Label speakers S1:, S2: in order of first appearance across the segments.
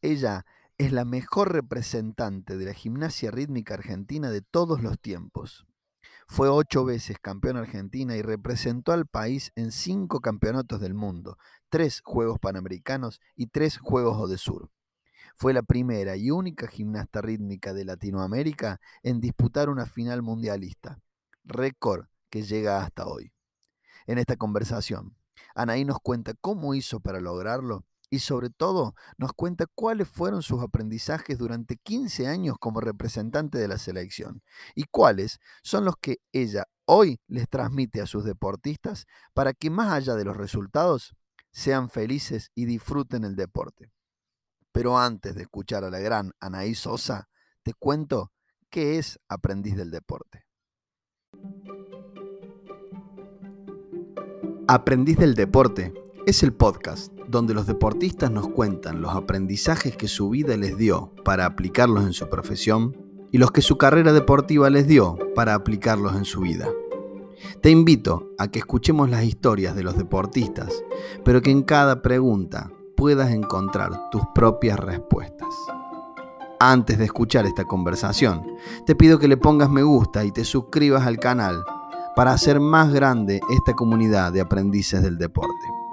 S1: Ella es la mejor representante de la gimnasia rítmica argentina de todos los tiempos. Fue ocho veces campeona argentina y representó al país en cinco campeonatos del mundo, tres Juegos Panamericanos y tres Juegos Sur. Fue la primera y única gimnasta rítmica de Latinoamérica en disputar una final mundialista, récord que llega hasta hoy. En esta conversación, Anaí nos cuenta cómo hizo para lograrlo y sobre todo nos cuenta cuáles fueron sus aprendizajes durante 15 años como representante de la selección y cuáles son los que ella hoy les transmite a sus deportistas para que más allá de los resultados sean felices y disfruten el deporte. Pero antes de escuchar a la gran Anaí Sosa, te cuento qué es aprendiz del deporte. Aprendiz del deporte es el podcast donde los deportistas nos cuentan los aprendizajes que su vida les dio para aplicarlos en su profesión y los que su carrera deportiva les dio para aplicarlos en su vida. Te invito a que escuchemos las historias de los deportistas, pero que en cada pregunta puedas encontrar tus propias respuestas. Antes de escuchar esta conversación, te pido que le pongas me gusta y te suscribas al canal para hacer más grande esta comunidad de aprendices del deporte.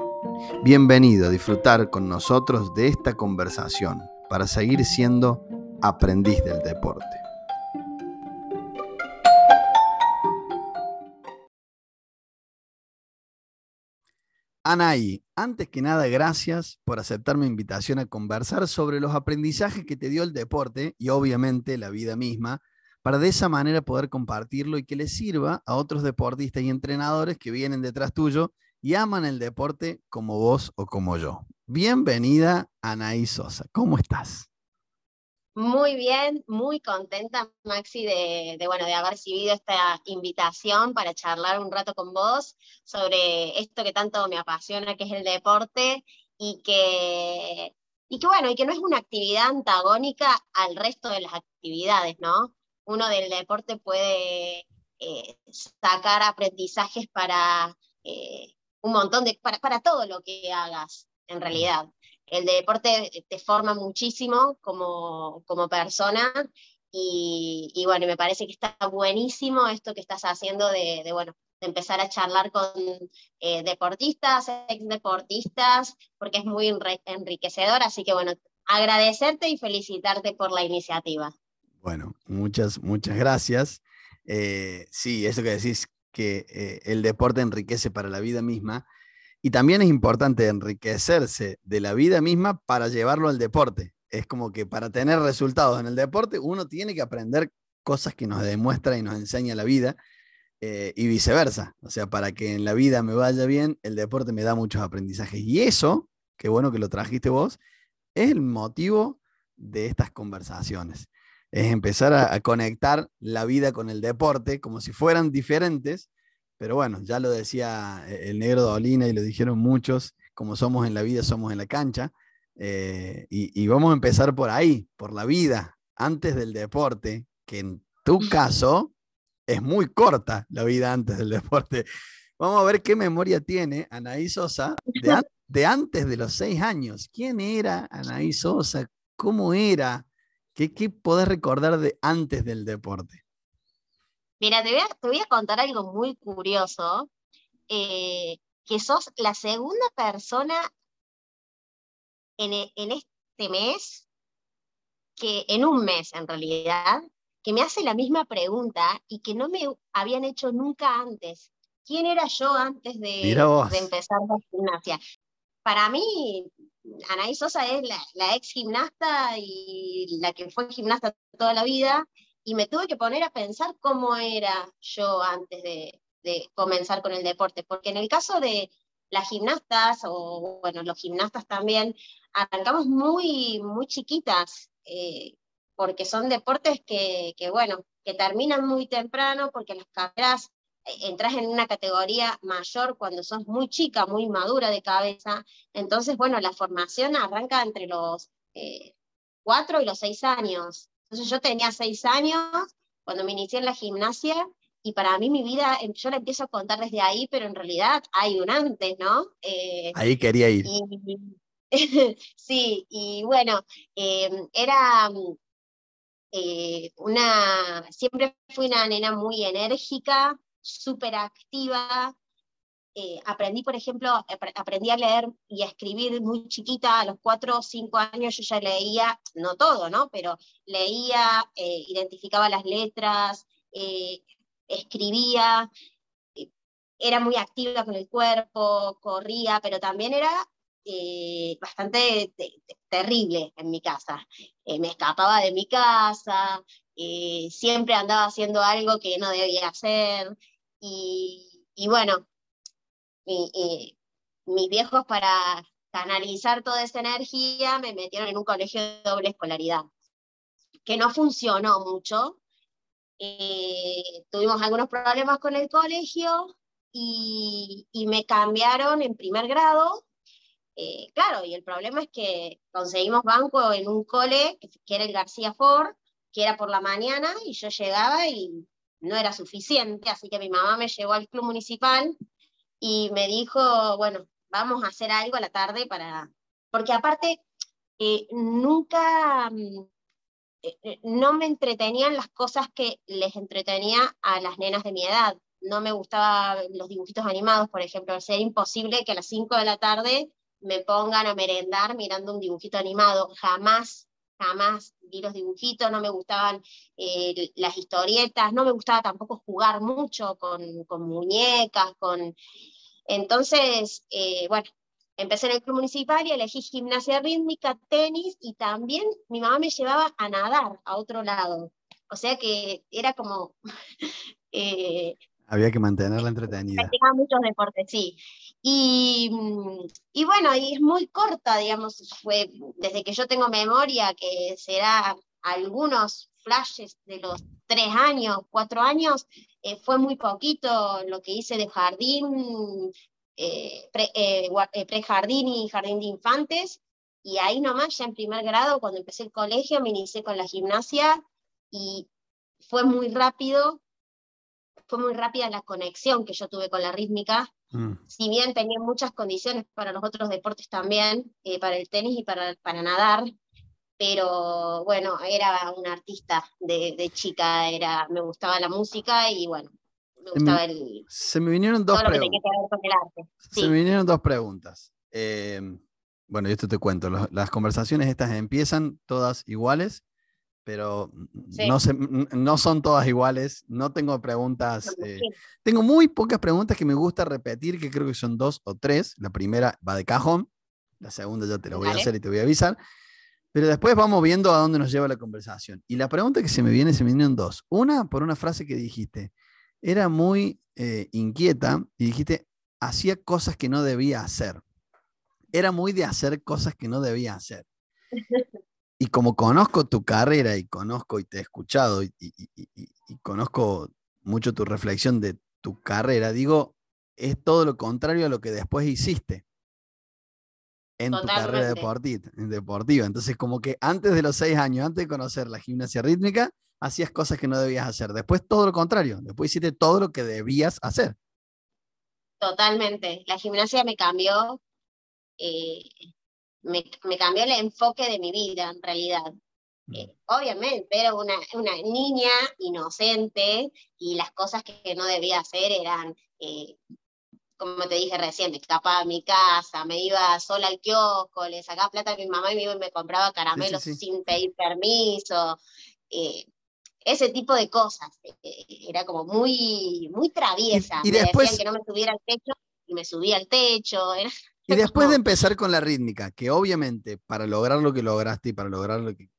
S1: Bienvenido a disfrutar con nosotros de esta conversación para seguir siendo aprendiz del deporte. Anaí, antes que nada, gracias por aceptar mi invitación a conversar sobre los aprendizajes que te dio el deporte y obviamente la vida misma, para de esa manera poder compartirlo y que le sirva a otros deportistas y entrenadores que vienen detrás tuyo y aman el deporte como vos o como yo. Bienvenida, Anaí Sosa. ¿Cómo estás?
S2: Muy bien, muy contenta, Maxi, de, bueno, de haber recibido esta invitación para charlar un rato con vos sobre esto que tanto me apasiona, que es el deporte, y que, y que bueno, y que no es una actividad antagónica al resto de las actividades, ¿no? Uno del deporte puede eh, sacar aprendizajes para eh, un montón de, para, para todo lo que hagas, en realidad. El deporte te forma muchísimo como, como persona y, y, bueno, me parece que está buenísimo esto que estás haciendo de, de bueno, de empezar a charlar con eh, deportistas, ex deportistas, porque es muy enriquecedor, así que bueno, agradecerte y felicitarte por la iniciativa.
S1: Bueno, muchas, muchas gracias. Eh, sí, eso que decís, que eh, el deporte enriquece para la vida misma. Y también es importante enriquecerse de la vida misma para llevarlo al deporte. Es como que para tener resultados en el deporte uno tiene que aprender cosas que nos demuestra y nos enseña la vida eh, y viceversa. O sea, para que en la vida me vaya bien, el deporte me da muchos aprendizajes. Y eso, qué bueno que lo trajiste vos, es el motivo de estas conversaciones es empezar a, conectar la vida con el deporte como si fueran diferentes, pero bueno, ya lo decía eh, el negro Dolina y lo dijeron muchos, como somos en la vida, somos en la cancha, eh, y, vamos a empezar por ahí, por la vida, antes del deporte, que en tu caso es muy corta la vida antes del deporte. Vamos a ver qué memoria tiene Anaí Sosa de, de antes de los seis años. ¿Quién era Anaí Sosa? ¿Cómo era? ¿Qué, qué podés recordar de antes del deporte?
S2: Mira, te voy a, contar algo muy curioso, eh, que sos la segunda persona en, e, en este mes, que en un mes en realidad, que me hace la misma pregunta y que no me habían hecho nunca antes. ¿Quién era yo antes de, de empezar la gimnasia? Para mí, Anaí Sosa es la, ex gimnasta y la que fue gimnasta toda la vida, y me tuve que poner a pensar cómo era yo antes de, comenzar con el deporte, porque en el caso de las gimnastas, o bueno, los gimnastas también, arrancamos muy, muy chiquitas, eh, porque son deportes que, que, bueno, que terminan muy temprano, porque las carreras entras en una categoría mayor cuando sos muy chica, muy madura de cabeza. Entonces, bueno, la formación arranca entre los eh, cuatro y los seis años. Entonces yo tenía seis años cuando me inicié en la gimnasia y para mí mi vida, em, yo la empiezo a contar desde ahí, pero en realidad hay un antes, ¿no?
S1: Eh, ahí quería ir.
S2: sí, y bueno, em, era eh, una, siempre fui una nena muy enérgica, súper activa. Eh, aprendí, por ejemplo, aprendí a leer y a escribir muy chiquita, a los cuatro o cinco años yo ya leía, no todo, ¿no? Pero leía, eh, identificaba las letras, escribía, era muy activa con el cuerpo, corría, pero también era eh, bastante terrible en mi casa. Eh, me escapaba de mi casa, eh, siempre andaba haciendo algo que no debía hacer. Y, bueno, mis viejos para canalizar toda esa energía me metieron en un colegio de doble escolaridad, que no funcionó mucho. tuvimos algunos problemas con el colegio y, y me cambiaron en primer grado eh, claro, y el problema es que conseguimos banco en un cole, que era el García Ford, que era por la mañana, y yo llegaba y no era suficiente, así que mi mamá me llevó al club municipal y me dijo, bueno, vamos a hacer algo a la tarde para... Porque aparte, eh, nunca, mm, eh, no me entretenían las cosas que les entretenía a las nenas de mi edad. No me gustaban los dibujitos animados, por ejemplo. Sería imposible que a las 5 de la tarde me pongan a merendar mirando un dibujito animado. Jamás, jamás vi los dibujitos, no me gustaban eh, las historietas, no me gustaba tampoco jugar mucho con, muñecas, con... Entonces, eh, bueno, empecé en el club municipal y elegí gimnasia rítmica, tenis y también mi mamá me llevaba a nadar a otro lado. O sea que era como...
S1: Eh, Había que mantenerla entretenida.
S2: muchos deportes, sí. Y, y, bueno, y es muy corta, digamos, fue desde que yo tengo memoria, que será algunos flashes de los tres años, cuatro años, eh, fue muy poquito lo que hice de jardín, eh, eh, pre-jardín y jardín de infantes, y ahí nomás, ya en primer grado, cuando empecé el colegio, me inicié con la gimnasia y fue muy rápido, fue muy rápida la conexión que yo tuve con la rítmica, Mm. Si bien tenía muchas condiciones para los otros deportes también, eh, para el tenis y para, para nadar, pero bueno, era una artista de, chica, era, me gustaba la música y bueno, me gustaba el...
S1: Se me vinieron dos preguntas. Se me vinieron dos preguntas. Eh, bueno, esto te cuento, las conversaciones estas empiezan todas iguales pero no, no son todas iguales, no tengo preguntas, eh, tengo muy pocas preguntas que me gusta repetir, que creo que son dos o tres, la primera va de cajón, la segunda ya te la voy a hacer y te voy a avisar, pero después vamos viendo a dónde nos lleva la conversación. Y la pregunta que se me viene, se me vienen dos. Una, por una frase que dijiste, era muy eh, inquieta y dijiste, hacía cosas que no debía hacer. Era muy de hacer cosas que no debía hacer. y como conozco tu carrera y conozco y te he escuchado y, conozco mucho tu reflexión de tu carrera, digo, es todo lo contrario a lo que después hiciste en tu carrera deportiva, deportiva. Entonces, como que antes de los seis años, antes de conocer la gimnasia rítmica, hacías cosas que no debías hacer. Después todo lo contrario, después hiciste todo lo que debías hacer.
S2: Totalmente. La gimnasia me cambió. Eh, me, cambió el enfoque de mi vida, en realidad. Mm. Eh, obviamente, era una, una, niña inocente y las cosas que no debía hacer eran, eh, como te dije recién, me escapaba a mi casa, me iba sola al kiosco, le sacaba plata a mi mamá y me, me compraba caramelos sin pedir permiso. Eh, ese tipo de cosas. era como muy, muy traviesa. Y, me decían que no me subiera al techo y me subía al techo. Era,
S1: y después de empezar con la rítmica, que obviamente para lograr lo que lograste y para lograr lo que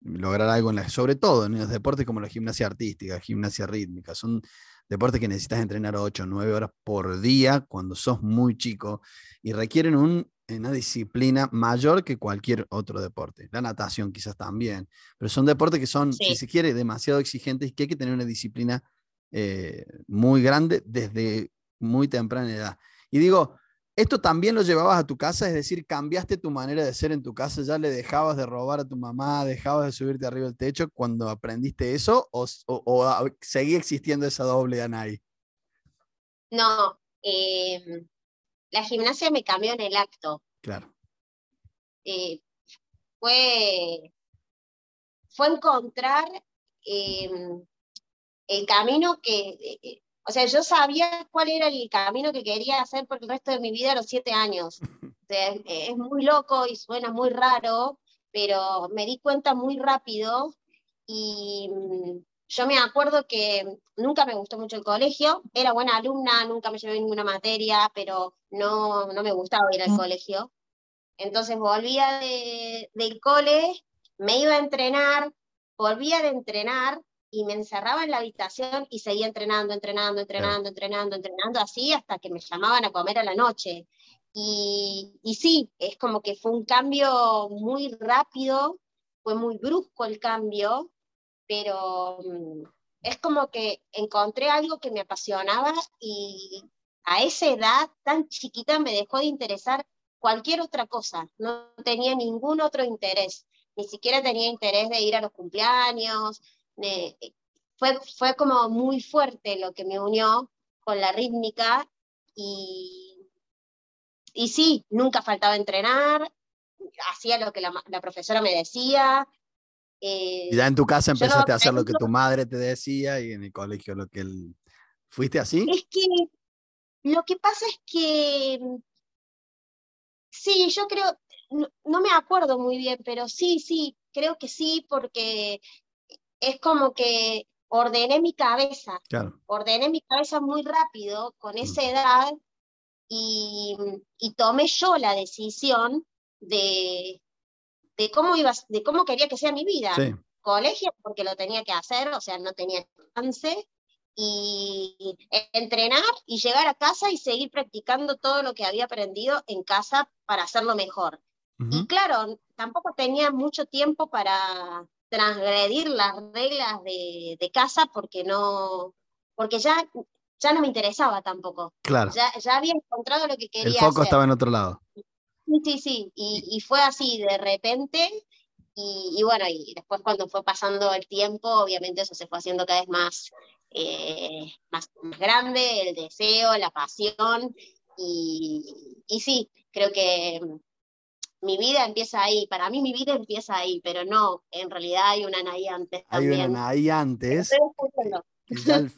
S1: lograr algo en la, sobre todo en los deportes como la gimnasia artística, gimnasia rítmica, son deportes que necesitas entrenar 8 o 9 horas por día cuando sos muy chico y requieren una disciplina mayor que cualquier otro deporte. La natación quizás también, pero son deportes que son, si se quiere, demasiado exigentes y que hay que tener una disciplina eh, muy grande desde muy temprana edad. Y digo, ¿Esto también lo llevabas a tu casa? Es decir, ¿cambiaste tu manera de ser en tu casa? ¿Ya le dejabas de robar a tu mamá? ¿Dejabas de subirte arriba del techo cuando aprendiste eso? ¿O, seguía existiendo esa doble Anaí?
S2: No, em, la gimnasia me cambió en el acto.
S1: Claro.
S2: eh, fue, fue encontrar em, el camino que, o sea, yo sabía cuál era el camino que quería hacer por el resto de mi vida a los siete años. es muy loco y suena muy raro, pero me di cuenta muy rápido y mm, yo me acuerdo que nunca me gustó mucho el colegio, era buena alumna, nunca me llevé ninguna materia, pero no, no me gustaba ir al colegio. Entonces volvía de, del cole, me iba a entrenar, volvía de entrenar y me encerraba en la habitación y seguía entrenando, entrenando, entrenando, entrenando, entrenando, así hasta que me llamaban a comer a la noche. Y, y sí, es como que fue un cambio muy rápido, fue muy brusco el cambio, pero mm, es como que encontré algo que me apasionaba y a esa edad tan chiquita me dejó de interesar cualquier otra cosa, no tenía ningún otro interés, ni siquiera tenía interés de ir a los cumpleaños, fue, fue como muy fuerte lo que me unió con la rítmica y, y sí, nunca faltaba entrenar, hacía lo que la, la profesora me decía,
S1: y ya en tu casa empezaste a hacer lo que tu madre te decía y en el colegio lo que él... ¿Fuiste así?
S2: Es que lo que pasa es que sí, yo creo, no, me acuerdo muy bien, pero sí, sí, creo que sí, porque es como que ordené mi cabeza, ordené mi cabeza muy rápido con mm. esa edad y, y tomé yo la decisión de, de cómo, iba, de cómo quería que sea mi vida. Colegio, porque lo tenía que hacer, o sea, no tenía chance. Y entrenar y llegar a casa y seguir practicando todo lo que había aprendido en casa para hacerlo mejor. Y claro, tampoco tenía mucho tiempo para transgredir las reglas de, de casa porque no, porque ya, ya no me interesaba tampoco.
S1: Claro.
S2: Ya, ya había encontrado lo que quería.
S1: El foco estaba en otro lado.
S2: Sí, sí, sí, y, fue así de repente, y, bueno, y después cuando fue pasando el tiempo, obviamente eso se fue haciendo cada vez más, eh, más, grande, el deseo, la pasión, y, y sí, creo que mi vida empieza ahí, para mí mi vida empieza ahí, pero no, en realidad hay una Anaí antes.
S1: Hay
S2: una
S1: Anaí antes.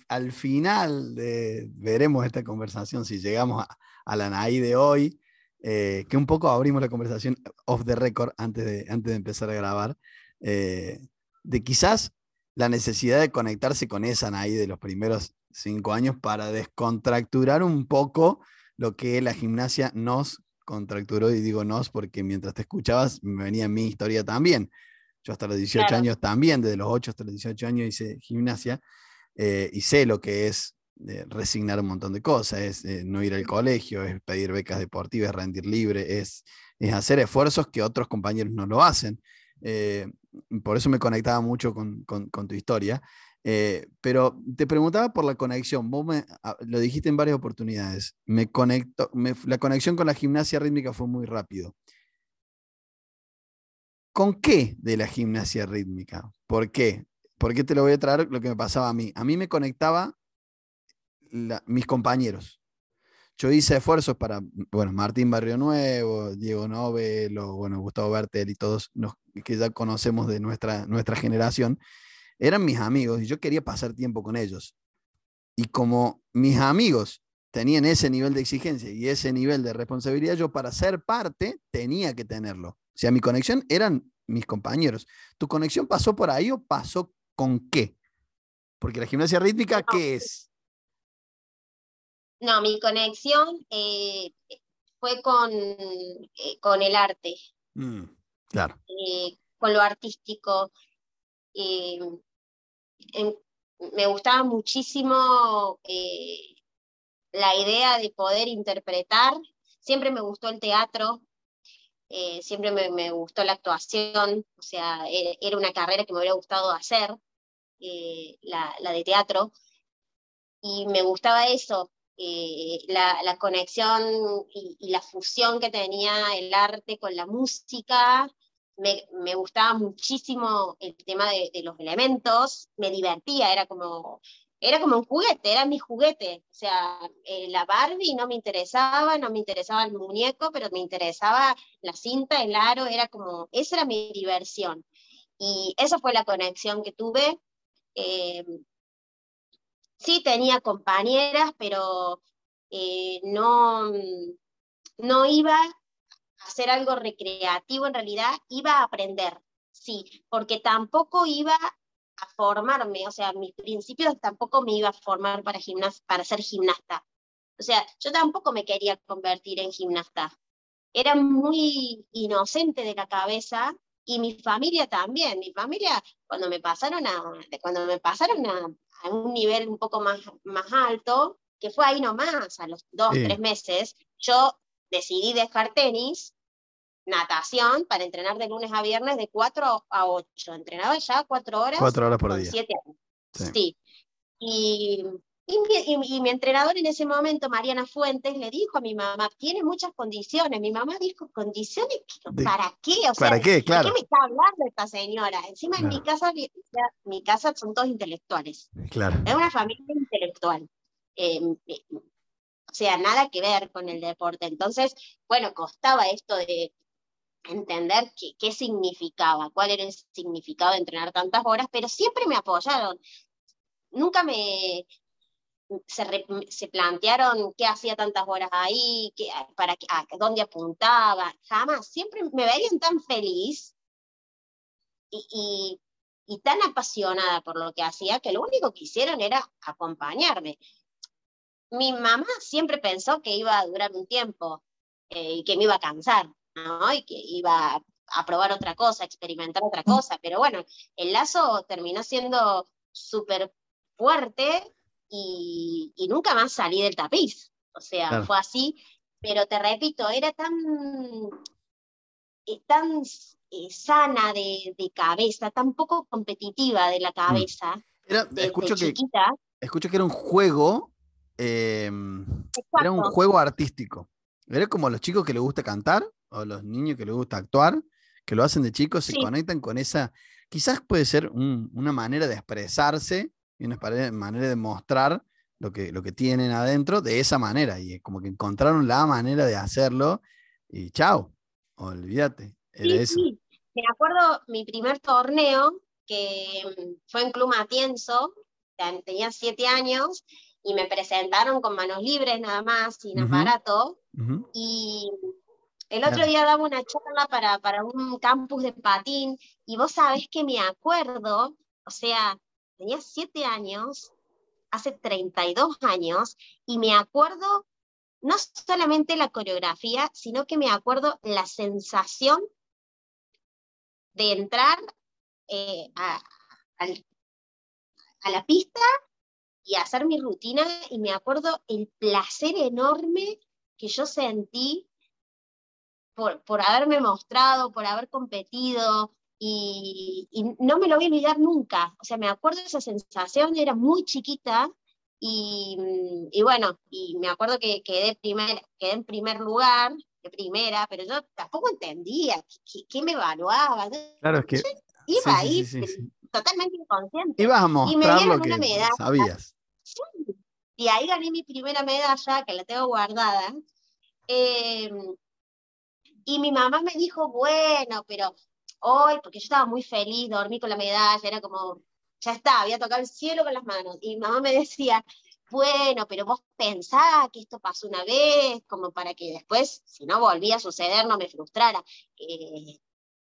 S1: al, final de, veremos esta conversación si llegamos a, a la Anaí de hoy eh, que un poco abrimos la conversación off the record antes de, antes de empezar a grabar, eh, de quizás la necesidad de conectarse con esa Anaí de los primeros cinco años para descontracturar un poco lo que la gimnasia nos contracturó, y digo nos porque mientras te escuchabas me venía mi historia también. Yo hasta los 18 años también, desde los 8 hasta los 18 años hice gimnasia eh, y sé lo que es resignar un montón de cosas, es eh, no ir al colegio, es pedir becas deportivas, rendir libre, es, es hacer esfuerzos que otros compañeros no lo hacen. Eh, por eso me conectaba mucho con, tu historia. Eh, pero te preguntaba por la conexión, vos me, ah, lo dijiste en varias oportunidades, me conecto, la conexión con la gimnasia rítmica fue muy rápido. ¿Con qué de la gimnasia rítmica? ¿Por qué? ¿Por qué te lo voy a traer lo que me pasaba a mí? A mí me conectaba mis compañeros. Yo hice esfuerzos para, bueno, Martín Barrio Nuevo, Diego Novelo, bueno, Gustavo Bertel y todos los que ya conocemos de nuestra, nuestra generación, eran mis amigos y yo quería pasar tiempo con ellos. Y como mis amigos tenían ese nivel de exigencia y ese nivel de responsabilidad, yo para ser parte tenía que tenerlo. O sea, mi conexión eran mis compañeros. ¿Tu conexión pasó por ahí o pasó con qué? Porque la gimnasia rítmica, ¿qué es?
S2: No, mi conexión eh, fue con, eh, con el arte.
S1: Mm, claro.
S2: Eh, con lo artístico. Me gustaba muchísimo la idea de poder interpretar. Siempre me gustó el teatro, siempre me, gustó la actuación, o sea, e, era una carrera que me hubiera gustado hacer, la, la, de teatro, y me gustaba eso, eh, la, conexión y, la fusión que tenía el arte con la música. Me, gustaba muchísimo el tema de, los elementos, me divertía, era como era como un juguete, era mi juguete. O sea, eh, la Barbie no me interesaba, no me interesaba el muñeco, pero me interesaba la cinta, el aro, era como, esa era mi diversión. Y esa fue la conexión que tuve. Eh, sí tenía compañeras, pero eh, no, no iba hacer algo recreativo, en realidad iba a aprender, sí, porque tampoco iba a formarme, o sea, mis principios tampoco me iba a formar para, para ser gimnasta. O sea, yo tampoco me quería convertir en gimnasta. Era muy inocente de la cabeza y mi familia también. Mi familia, cuando me pasaron a, cuando me pasaron a, un nivel un poco más, más alto, que fue ahí nomás, a los dos, tres meses, yo decidí dejar tenis natación para entrenar de lunes a viernes de 4 a 8. Entrenaba ya 4 horas.
S1: 4 horas por día.
S2: 7 años. Sí. Y, y, mi, entrenador en ese momento, Mariana Fuentes, le dijo a mi mamá, tiene muchas condiciones. Mi mamá dijo, ¿condiciones? ¿Para qué? O sea,
S1: ¿Para qué? Claro.
S2: ¿De qué me está hablando esta señora? Encima en mi casa, mi casa son todos intelectuales.
S1: Claro.
S2: Es una familia intelectual. Eh, o sea, nada que ver con el deporte. Entonces, bueno, costaba esto de entender qué, qué, significaba, cuál era el significado de entrenar tantas horas, pero siempre me apoyaron. Nunca me se, se plantearon qué hacía tantas horas ahí, qué, para a dónde apuntaba, jamás. Siempre me veían tan feliz y, y, y tan apasionada por lo que hacía que lo único que hicieron era acompañarme. Mi mamá siempre pensó que iba a durar un tiempo eh, y que me iba a cansar y que iba a probar otra cosa, a experimentar otra cosa, pero bueno, el lazo terminó siendo súper fuerte y, nunca más salí del tapiz, o sea, fue así, pero te repito, era tan, eh, tan eh, sana de, cabeza, tan poco competitiva de la mm. cabeza.
S1: Era, escucho, que, escucho que era un juego, em, era un juego artístico. Era como los chicos que les gusta cantar, o los niños que les gusta actuar, que lo hacen de chicos, se conectan con esa, quizás puede ser una manera de expresarse y una manera de mostrar lo que, lo que tienen adentro de esa manera. Y como que encontraron la manera de hacerlo y chao, olvídate.
S2: Era eso. Sí. Me acuerdo mi primer torneo, que mm, fue en Club Matienzo, tenía siete años, y me presentaron con manos libres nada más, sin aparato, y el otro día daba una charla para, para un campus de patín y vos sabés que me acuerdo, o sea, tenía siete años, hace 32 años, y me acuerdo no solamente la coreografía, sino que me acuerdo la sensación de entrar eh, a, a la pista y hacer mi rutina, y me acuerdo el placer enorme que yo sentí por, haberme mostrado, por haber competido, y, no me lo voy a olvidar nunca. O sea, me acuerdo de esa sensación, era muy chiquita, y, bueno, y me acuerdo que quedé, primer, quedé en primer lugar, de primera, pero yo tampoco entendía qué, me evaluaba.
S1: Claro, es que...
S2: iba ahí totalmente inconsciente.
S1: Ibas a mostrar lo que sabías.
S2: Y ahí gané mi primera medalla, que la tengo guardada. Eh, y mi mamá me dijo, bueno, pero hoy, porque yo estaba muy feliz, dormí con la medalla, era como, ya está, había tocado el cielo con las manos. Y mi mamá me decía, bueno, pero vos pensás que esto pasó una vez, como para que después, si no volvía a suceder, no me frustrara. Eh,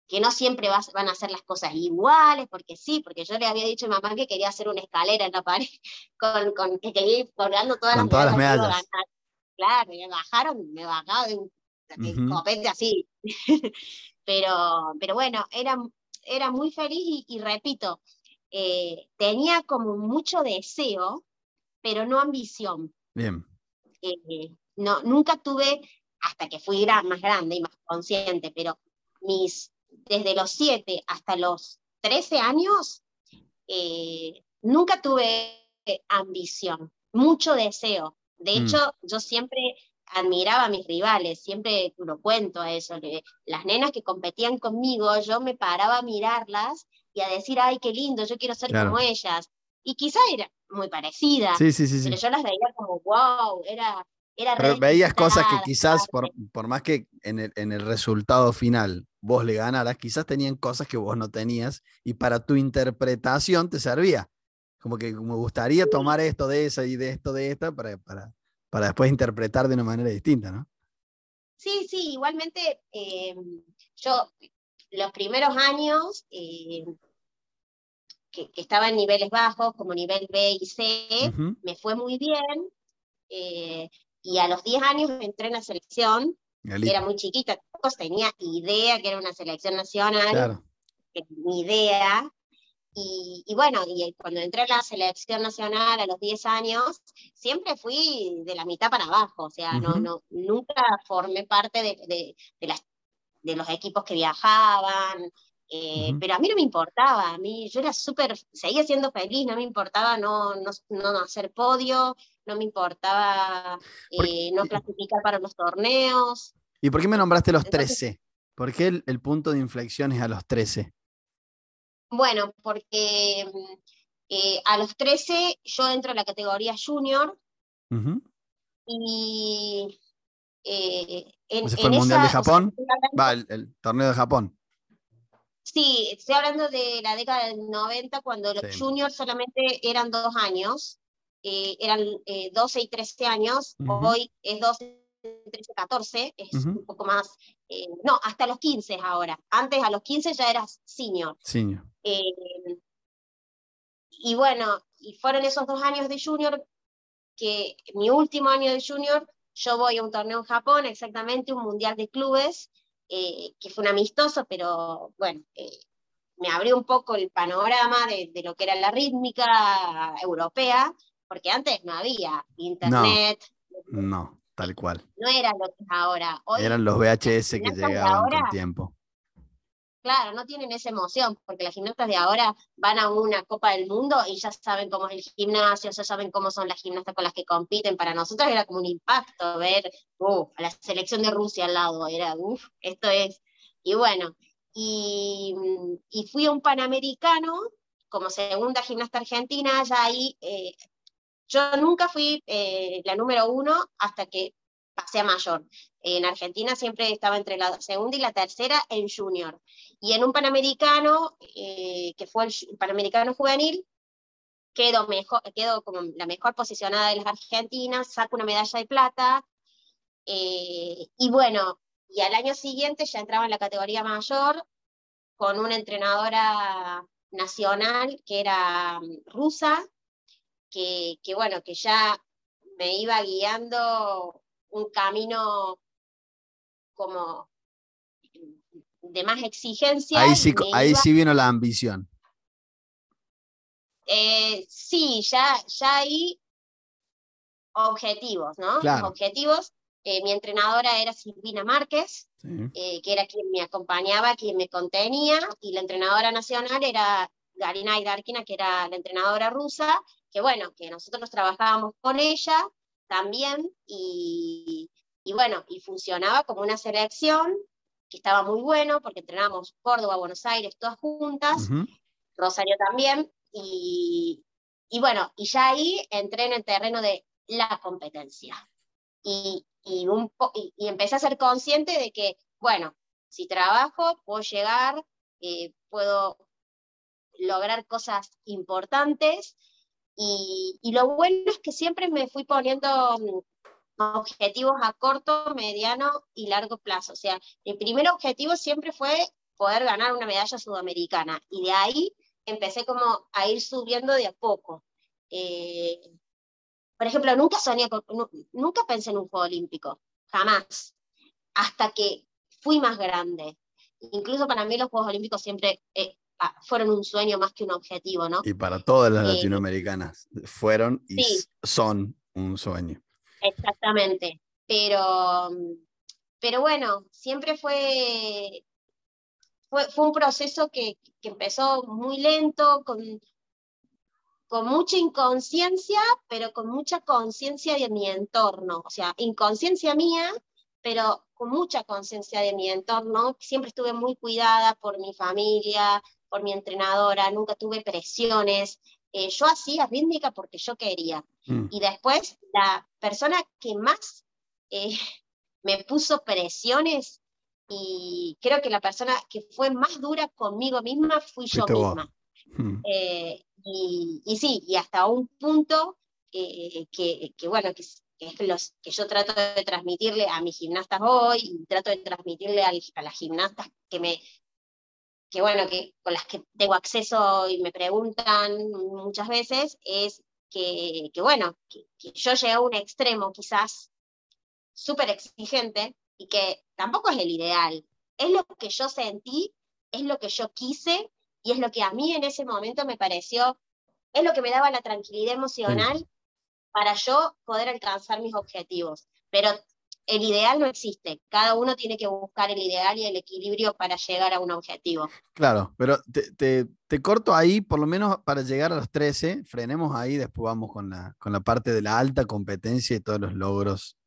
S2: que no siempre van a hacer las cosas iguales, porque sí, porque yo le había dicho a mi mamá que quería hacer una escalera en la pared, con, con que quería ir colgando todas, las,
S1: todas medallas.
S2: Claro, me bajaron, me bajaba de un copete así. pero, pero bueno, era, era muy feliz y, repito, eh, tenía como mucho deseo, pero no ambición.
S1: Bien.
S2: Eh, no, nunca tuve, hasta que fui más grande y más consciente, pero mis, desde los 7 hasta los 13 años, eh, nunca tuve ambición, mucho deseo. De mm. hecho, yo siempre admiraba a mis rivales, siempre lo cuento a eso, las nenas que competían conmigo, yo me paraba a mirarlas y a decir, ay, qué lindo, yo quiero ser como ellas. Y quizá era, muy parecidas.
S1: Sí, sí, sí.
S2: Pero yo las veía como, wow, era... era
S1: Pero veías cosas que quizás,
S2: por,
S1: por, más que en el, en el resultado final vos le ganaras, quizás tenían cosas que vos no tenías y para tu interpretación te servía. Como que me gustaría tomar esto de esa y de esto de esta para, para, para después interpretar de una manera distinta, ¿no?
S2: Sí, sí, igualmente eh, yo los primeros años eh, que, estaba en niveles bajos, como nivel B y C, me fue muy bien. Eh, y a los 10 años entré en la selección, era muy chiquita, tampoco tenía idea que era una selección nacional, ni idea. Y, bueno, y cuando entré en la selección nacional a los 10 años, siempre fui de la mitad para abajo, o sea, no, no, nunca formé parte de, de, de, las, de los equipos que viajaban, eh, pero a mí no me importaba, a mí yo era súper, seguía siendo feliz, no me importaba no, no, no hacer podio, no me importaba eh, no clasificar para los torneos.
S1: ¿Y por qué me nombraste los 13? ¿Por qué el, punto de inflexión es a los 13?
S2: Bueno, porque eh, a los 13 yo entro en la categoría junior y
S1: en, ¿Ese fue el Mundial de Japón? Va, el, torneo de Japón.
S2: Sí, estoy hablando de la década del 90, cuando los juniors solamente eran dos años, eh, eran 12 eh, y 13 años, hoy es 12, 13, 14, es un poco más, eh, no, hasta los 15 ahora. Antes a los 15 ya eras senior.
S1: Senior.
S2: y bueno, y fueron esos dos años de junior que mi último año de junior, yo voy a un torneo en Japón, exactamente un mundial de clubes, eh, que fue un amistoso, pero bueno, eh, me abrió un poco el panorama de, lo que era la rítmica europea, porque antes no había internet.
S1: No, tal cual.
S2: No era lo que es ahora.
S1: Eran los VHS que llegaban con tiempo.
S2: Claro, no tienen esa emoción, porque las gimnastas de ahora van a una Copa del Mundo y ya saben cómo es el gimnasio, ya saben cómo son las gimnastas con las que compiten. Para nosotros era como un impacto ver uh, a la selección de Rusia al lado, era, uff, esto es. Y bueno, y, fui a un Panamericano como segunda gimnasta argentina, ya ahí, eh, yo nunca fui eh, la número uno hasta que pasé a mayor. En Argentina siempre estaba entre la segunda y la tercera en junior. Y en un Panamericano, eh, que fue el Panamericano Juvenil, quedo, mejor, quedo como la mejor posicionada de las argentinas, saco una medalla de plata. Eh, y bueno, y al año siguiente ya entraba en la categoría mayor con una entrenadora nacional que era mm, rusa, que, que bueno, que ya me iba guiando un camino como de más exigencia.
S1: Ahí sí, ahí sí vino la ambición.
S2: Eh, sí, ya, ya hay objetivos, ¿no? Objetivos. Eh, mi entrenadora era Silvina Márquez, eh, que era quien me acompañaba, quien me contenía, y la entrenadora nacional era Garina Idarkina, que era la entrenadora rusa, que bueno, que nosotros trabajábamos con ella también, y, y bueno, y funcionaba como una selección que estaba muy bueno porque entrenamos Córdoba, Buenos Aires, todas juntas, Rosario también, y, y, bueno, y ya ahí entré en el terreno de la competencia. Y, y, un y, empecé a ser consciente de que, bueno, si trabajo, puedo llegar, eh, puedo lograr cosas importantes. Y, lo bueno es que siempre me fui poniendo objetivos a corto, mediano y largo plazo. O sea, mi primer objetivo siempre fue poder ganar una medalla sudamericana y de ahí empecé como a ir subiendo de a poco. Eh, por ejemplo, nunca soñé, nunca pensé en un juego olímpico, jamás, hasta que fui más grande. Incluso para mí los Juegos Olímpicos siempre eh, fueron un sueño más que un objetivo, ¿no?
S1: Y para todas las eh, latinoamericanas fueron y son un sueño.
S2: Exactamente, pero, pero bueno, siempre fue, fue, un proceso que, empezó muy lento, con, con mucha inconsciencia, pero con mucha conciencia de mi entorno, o sea, inconsciencia mía, pero con mucha conciencia de mi entorno. Siempre estuve muy cuidada por mi familia, por mi entrenadora, nunca tuve presiones. eh, yo hacía rítmica porque yo quería.
S1: Mm.
S2: Y después la persona que más eh, me puso presiones y creo que la persona que fue más dura conmigo misma fui yo misma.
S1: Mm.
S2: Eh, y, y sí, y hasta un punto eh, que, que, bueno, que, que es los, que yo trato de transmitirle a mis gimnastas hoy, y trato de transmitirle al- a las gimnastas que me, que bueno, que con las que tengo acceso y me preguntan muchas veces, es que, que bueno, que, que yo llegué a un extremo quizás súper exigente y que tampoco es el ideal. Es lo que yo sentí, es lo que yo quise y es lo que a mí en ese momento me pareció, es lo que me daba la tranquilidad emocional para yo poder alcanzar mis objetivos. Pero el ideal no existe. Cada uno tiene que buscar el ideal y el equilibrio para llegar a un objetivo.
S1: Claro, pero te, corto ahí, por lo menos para llegar a los 13, frenemos ahí, después vamos con la, con la parte de la alta competencia y todos los logros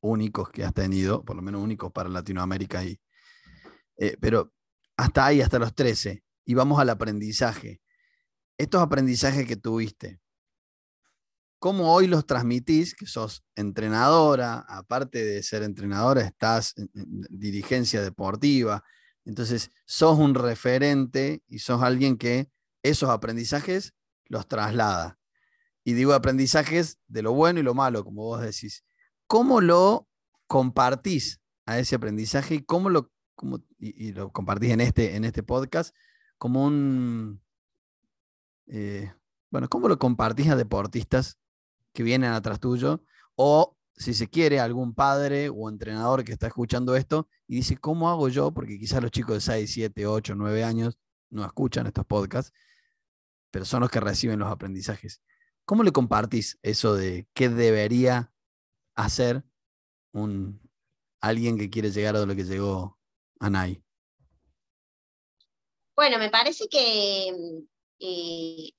S1: únicos que has tenido, por lo menos únicos para Latinoamérica ahí. Eh, pero hasta ahí, hasta los 13, y vamos al aprendizaje. Estos aprendizajes que tuviste, ¿cómo hoy los transmitís? Que sos entrenadora, aparte de ser entrenadora, estás en, en dirigencia deportiva, entonces, sos un referente y sos alguien que esos aprendizajes los traslada. Y digo aprendizajes de lo bueno y lo malo, como vos decís. ¿Cómo lo compartís a ese aprendizaje y cómo lo, cómo- y lo compartís en este, en este podcast como un... eh, bueno, ¿cómo lo compartís a deportistas que vienen atrás tuyo? O si se quiere, algún padre o entrenador que está escuchando esto y dice, ¿cómo hago yo? Porque quizás los chicos de 6, 7, 8, 9 años no escuchan estos podcasts, pero son los que reciben los aprendizajes. ¿Cómo le compartís eso de qué debería hacer un, alguien que quiere llegar a lo que llegó Anay?
S2: Bueno, me parece que eh,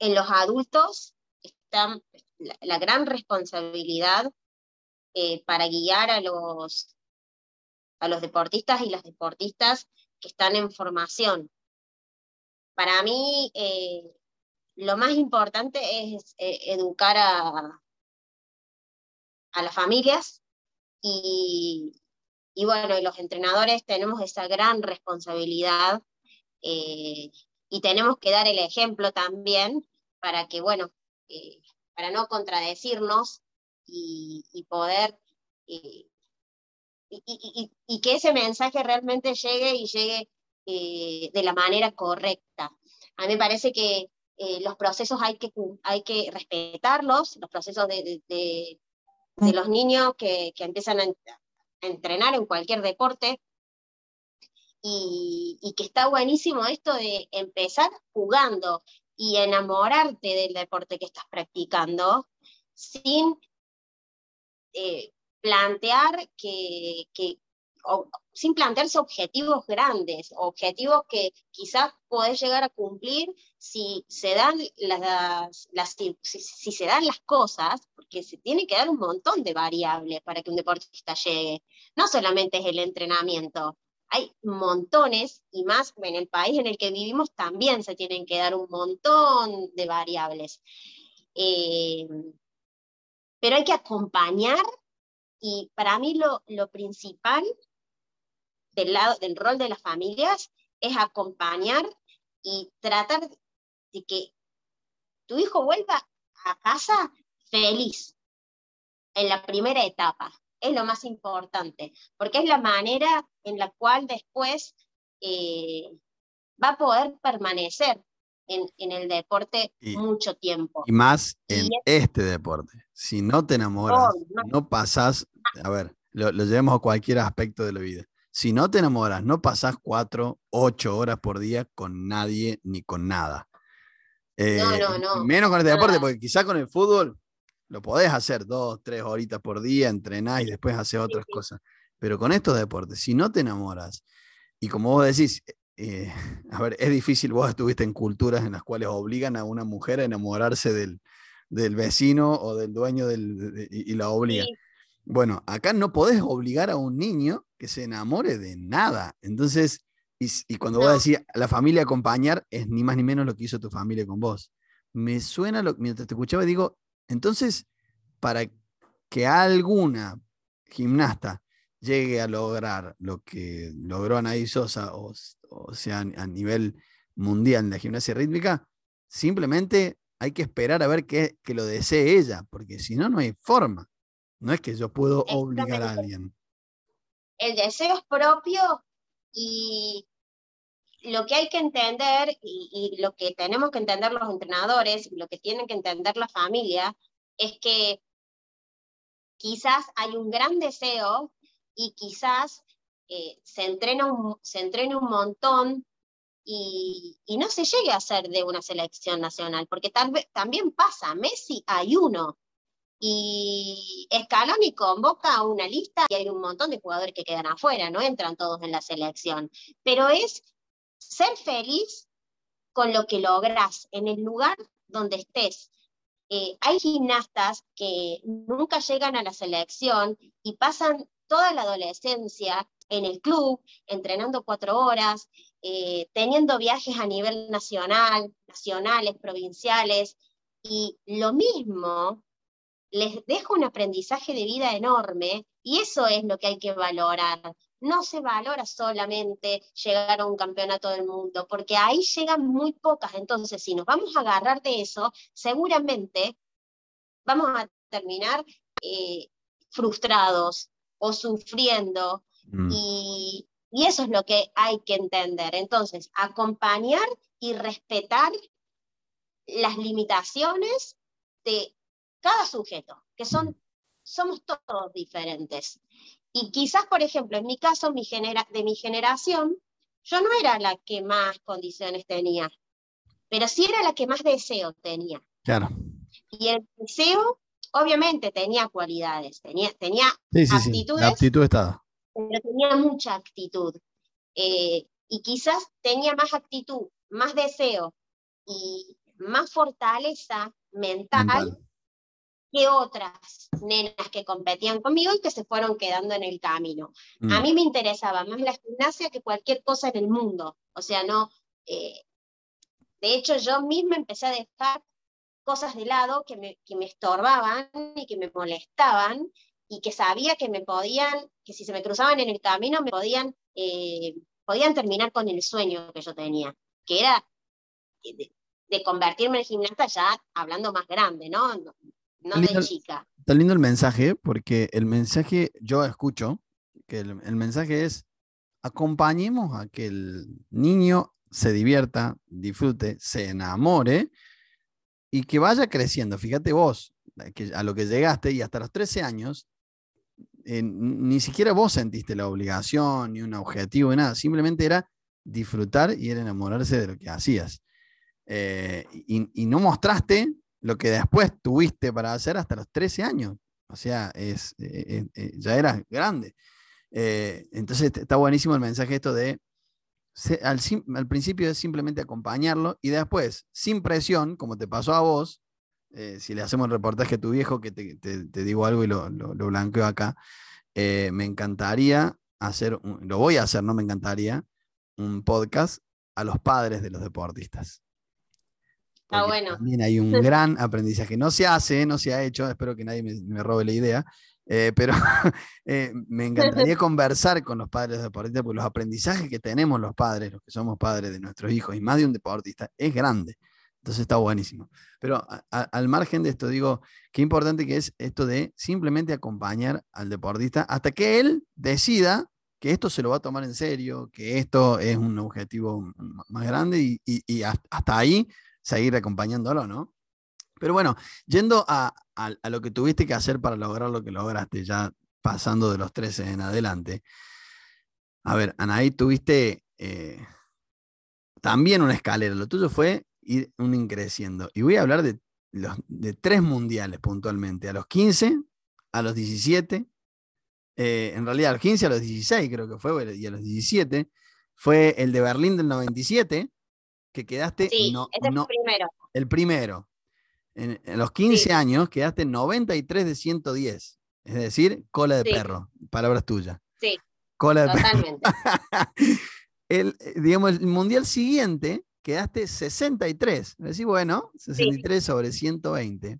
S2: en los adultos está la, gran responsabilidad eh, para guiar a los, a los deportistas y las deportistas que están en formación. Para mí, eh, lo más importante es eh, educar a, a las familias y, y bueno, y los entrenadores tenemos esa gran responsabilidad y tenemos que dar el ejemplo también para que, bueno, para no contradecirnos y, poder, eh, y, que ese mensaje realmente llegue y llegue eh, de la manera correcta. A mí me parece que eh, los procesos hay que, hay que respetarlos, los procesos de, de- los niños que, que empiezan a, a entrenar en cualquier deporte, y, y que está buenísimo esto de empezar jugando y enamorarte del deporte que estás practicando sin eh, plantear que, sin plantearse objetivos grandes, objetivos que quizás podés llegar a cumplir si se dan las, si se dan las cosas, porque se tiene que dar un montón de variables para que un deportista llegue. No solamente es el entrenamiento, hay montones, y más en el país en el que vivimos también se tienen que dar un montón de variables. Eh, pero hay que acompañar, y para mí lo, lo principal del, lado, del rol de las familias es acompañar y tratar de que tu hijo vuelva a casa feliz en la primera etapa. Es lo más importante, porque es la manera en la cual después eh, va a poder permanecer en, en el deporte
S1: Y-
S2: mucho tiempo.
S1: Y más en
S2: Y
S1: este deporte. Si no te enamoras,
S2: no.
S1: no pasás, a ver, lo, lo llevemos a cualquier aspecto de la vida. Si no te enamoras, no pasás cuatro, ocho horas por día con nadie ni con nada. Eh,
S2: no, no,
S1: Menos con este deporte, porque quizá con el fútbol lo podés hacer dos, tres horitas por día, entrenás y después haces otras
S2: sí.
S1: cosas. Pero con estos deportes, si no te enamoras, y como vos decís, eh, a ver, es difícil, vos estuviste en culturas en las cuales obligan a una mujer a enamorarse del, del vecino o del dueño del, de- y, la obligan.
S2: Sí,
S1: Bueno, acá no podés obligar a un niño que se enamore de nada. Entonces, y, cuando vos
S2: No.
S1: decís a la familia acompañar, es ni más ni menos lo que hizo tu familia con vos. me suena, lo, mientras te escuchaba, digo, entonces, para que alguna gimnasta llegue a lograr lo que logró Anaí Sosa, o, sea, a nivel mundial en la gimnasia rítmica, simplemente hay que esperar a ver que, que lo desee ella, porque si no, no hay forma. No es que yo puedo obligar a alguien.
S2: El deseo es propio y lo que hay que entender y, lo que tenemos que entender los entrenadores lo que tienen que entender la familia es que quizás hay un gran deseo y quizás eh, se, entrena un, se entrena un montón y, no se llegue a ser de una selección nacional, porque tal vez, también pasa, Messi hay uno, y Scaloni convoca una lista y hay un montón de jugadores que quedan afuera, no entran todos en la selección, pero es ser feliz con lo que logras en el lugar donde estés. Eh, hay gimnastas que nunca llegan a la selección y pasan toda la adolescencia en el club, entrenando cuatro horas, eh, teniendo viajes a nivel nacional, nacionales, provinciales, y lo mismo les deja un aprendizaje de vida enorme y eso es lo que hay que valorar no se valora solamente llegar a un campeonato del mundo, porque ahí llegan muy pocas. Entonces, si nos vamos a agarrar de eso, seguramente vamos a terminar eh, frustrados o sufriendo. Mm. Y, y eso es lo que hay que entender. Entonces, acompañar y respetar las limitaciones de cada sujeto, que son, somos todos diferentes. Y quizás, por ejemplo, en mi caso, mi genera de mi generación, yo no era la que más condiciones tenía, pero sí era la que más deseo tenía.
S1: Claro.
S2: Y el deseo, obviamente, tenía cualidades, tenía, tenía actitudes.
S1: La actitud estaba.
S2: Pero tenía mucha actitud. Eh, y quizás tenía más actitud, más deseo y más fortaleza mental que otras nenas que competían conmigo y que se fueron quedando en el camino. A mm. mí me interesaba más la gimnasia que cualquier cosa en el mundo. O sea, no. Eh, de hecho, yo misma empecé a dejar cosas de lado que me, que me estorbaban y que me molestaban y que sabía que me podían, que si se me cruzaban en el camino, me podían, eh, podían terminar con el sueño que yo tenía, que era de, de convertirme en gimnasta ya hablando más grande, ¿no? No de chica.
S1: Está lindo el mensaje, porque el mensaje, yo escucho, que el, mensaje es, acompañemos a que el niño se divierta, disfrute, se enamore y que vaya creciendo. Fíjate vos, que a lo que llegaste y hasta los 13 años, eh, ni siquiera vos sentiste la obligación, ni un objetivo, ni nada, simplemente era disfrutar y era enamorarse de lo que hacías. Eh, y, no mostraste lo que después tuviste para hacer hasta los 13 años. O sea, es, eh, eh, eh, ya eras grande. entonces está buenísimo el mensaje esto de, al, principio es simplemente acompañarlo y después, sin presión, como te pasó a vos, si le hacemos el reportaje a tu viejo, que te, digo algo y lo, lo, blanqueo acá, me encantaría hacer, lo voy a hacer, no me encantaría, un podcast a los padres de los deportistas. También hay un gran aprendizaje. No se hace, no se ha hecho, espero que nadie me, robe la idea, eh, pero eh, me encantaría conversar con los padres deportistas, porque los aprendizajes que tenemos los padres, los que somos padres de nuestros hijos y más de un deportista, es grande. Entonces está buenísimo. Pero al margen de esto, digo, qué importante que es esto de simplemente acompañar al deportista hasta que él decida que esto se lo va a tomar en serio, que esto es un objetivo más grande y hasta ahí seguir acompañándolo, ¿no? Pero bueno, yendo a, lo que tuviste que hacer para lograr lo que lograste, ya pasando de los 13 en adelante. A ver, Anaí, tuviste eh, también una escalera. Lo tuyo fue ir un increciendo. Y voy a hablar de, los, de tres mundiales puntualmente. A los 15, a los 17, eh, en realidad a los 15, a los 16 creo que fue, y a los 17, fue el de Berlín del 97, que quedaste.
S2: Sí, no, es el primero.
S1: El primero. En, los 15 años quedaste 93 de 110. Es decir, cola de perro. Palabras tuyas.
S2: Sí.
S1: Cola de Totalmente. el, digamos, el mundial siguiente quedaste 63. Decís, bueno, 63 sobre 120.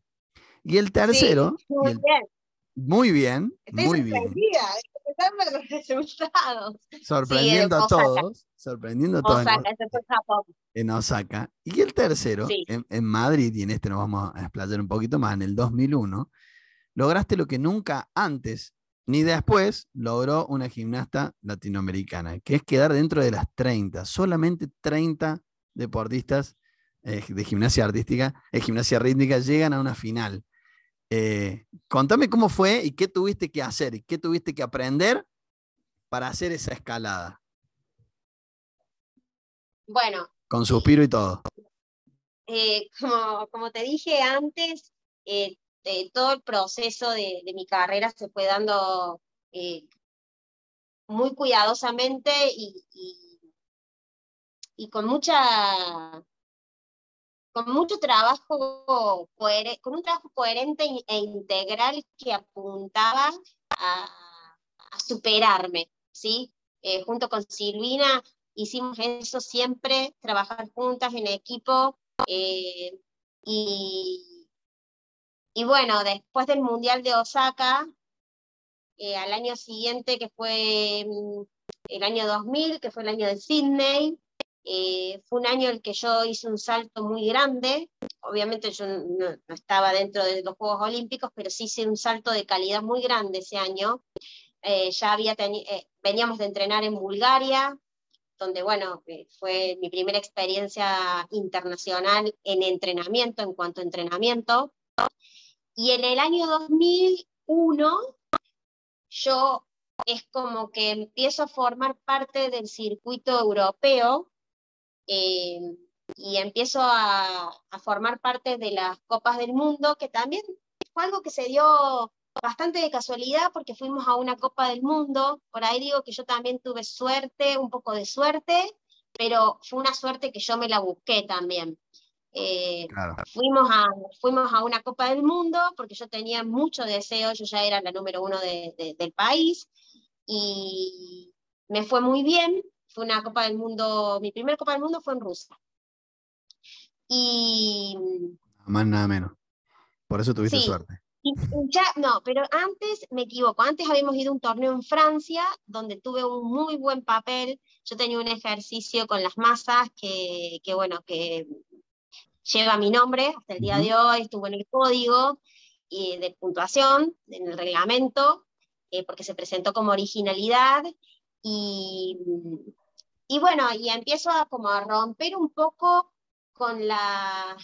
S1: Y el tercero.
S2: muy,
S1: el,
S2: bien.
S1: muy bien.
S2: Estoy
S1: muy bien.
S2: Los resultados.
S1: Sorprendiendo a todos. Sorprendiendo a todos.
S2: Osaka, fue Japón.
S1: En Osaka. Y el tercero,
S2: Sí.
S1: en, en Madrid, y en este nos vamos a explayar un poquito más, en el 2001, lograste lo que nunca antes ni después logró una gimnasta latinoamericana, que es quedar dentro de las 30. Solamente 30 deportistas eh, de gimnasia artística, eh, gimnasia rítmica, llegan a una final. Eh, contame cómo fue y qué tuviste que hacer y qué tuviste que aprender para hacer esa escalada,
S2: Bueno,
S1: con suspiro y todo.
S2: eh, como, como te dije antes, eh, eh, todo el proceso de, de mi carrera se fue dando muy cuidadosamente y, y, y con mucha con mucho trabajo con un trabajo coherente e integral que apuntaba a, a superarme, ¿sí? Eh, junto con Silvina hicimos eso siempre, trabajar juntas en equipo, eh, y, y bueno, después del Mundial de Osaka, eh, al año siguiente, que fue mm, el año 2000, que fue el año de Sydney, eh, fue un año en el que yo hice un salto muy grande. Obviamente yo no, estaba dentro de los Juegos Olímpicos, pero sí hice un salto de calidad muy grande ese año. Eh, ya había eh, veníamos de entrenar en Bulgaria, donde, bueno, fue mi primera experiencia internacional en entrenamiento, en cuanto a entrenamiento. Y en el año 2001, yo es como que empiezo a formar parte del circuito europeo eh, y empiezo a, a formar parte de las Copas del Mundo, que también fue algo que se dio bastante de casualidad porque fuimos a una Copa del Mundo. Por ahí digo que yo también tuve suerte, un poco de suerte, pero fue una suerte que yo me la busqué también. Eh,
S1: Claro.
S2: fuimos, a, fuimos a una Copa del Mundo porque yo tenía mucho deseo, yo ya era la número uno de- de- del país y me fue muy bien. Fue una Copa del Mundo, mi primera Copa del Mundo fue en Rusia. Y
S1: Nada más, nada menos. Por eso tuviste
S2: Sí.
S1: suerte.
S2: Y ya, no, pero antes me equivoco. Antes habíamos ido a un torneo en Francia donde tuve un muy buen papel. Yo tenía un ejercicio con las masas que, que bueno, que lleva mi nombre hasta el día de hoy, estuvo en el código y de puntuación, en el reglamento, eh, porque se presentó como originalidad. Y, y bueno, y empiezo a como a romper un poco con la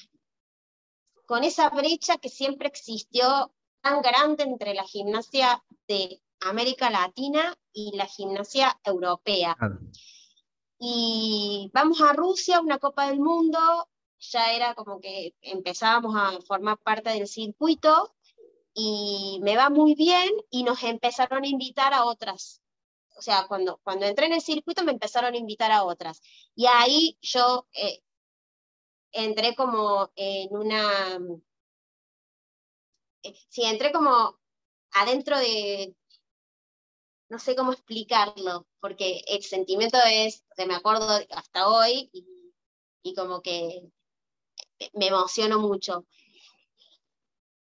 S2: con esa brecha que siempre existió tan grande entre la gimnasia de América Latina y la gimnasia europea. Y vamos a Rusia, una Copa del Mundo, ya era como que empezábamos a formar parte del circuito y me va muy bien y nos empezaron a invitar a otras. O sea, cuando, cuando entré en el circuito me empezaron a invitar a otras. Y ahí yo eh, entré como en una... eh, Sí, entré como adentro de... No sé cómo explicarlo, porque el sentimiento es, o me acuerdo hasta hoy y, y como que me emociono mucho.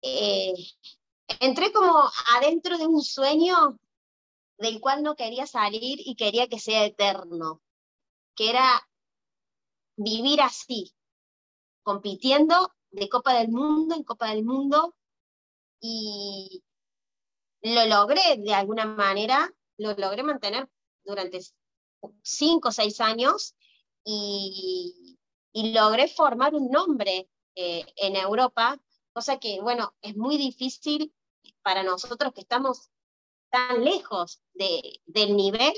S2: Eh, entré como adentro de un sueño del cual no quería salir y quería que sea eterno, que era vivir así, compitiendo de Copa del Mundo en Copa del Mundo y lo logré de alguna manera, lo logré mantener durante cinco o seis años y, logré formar un nombre eh, en Europa, cosa que, bueno, es muy difícil para nosotros que estamos tan lejos de, del nivel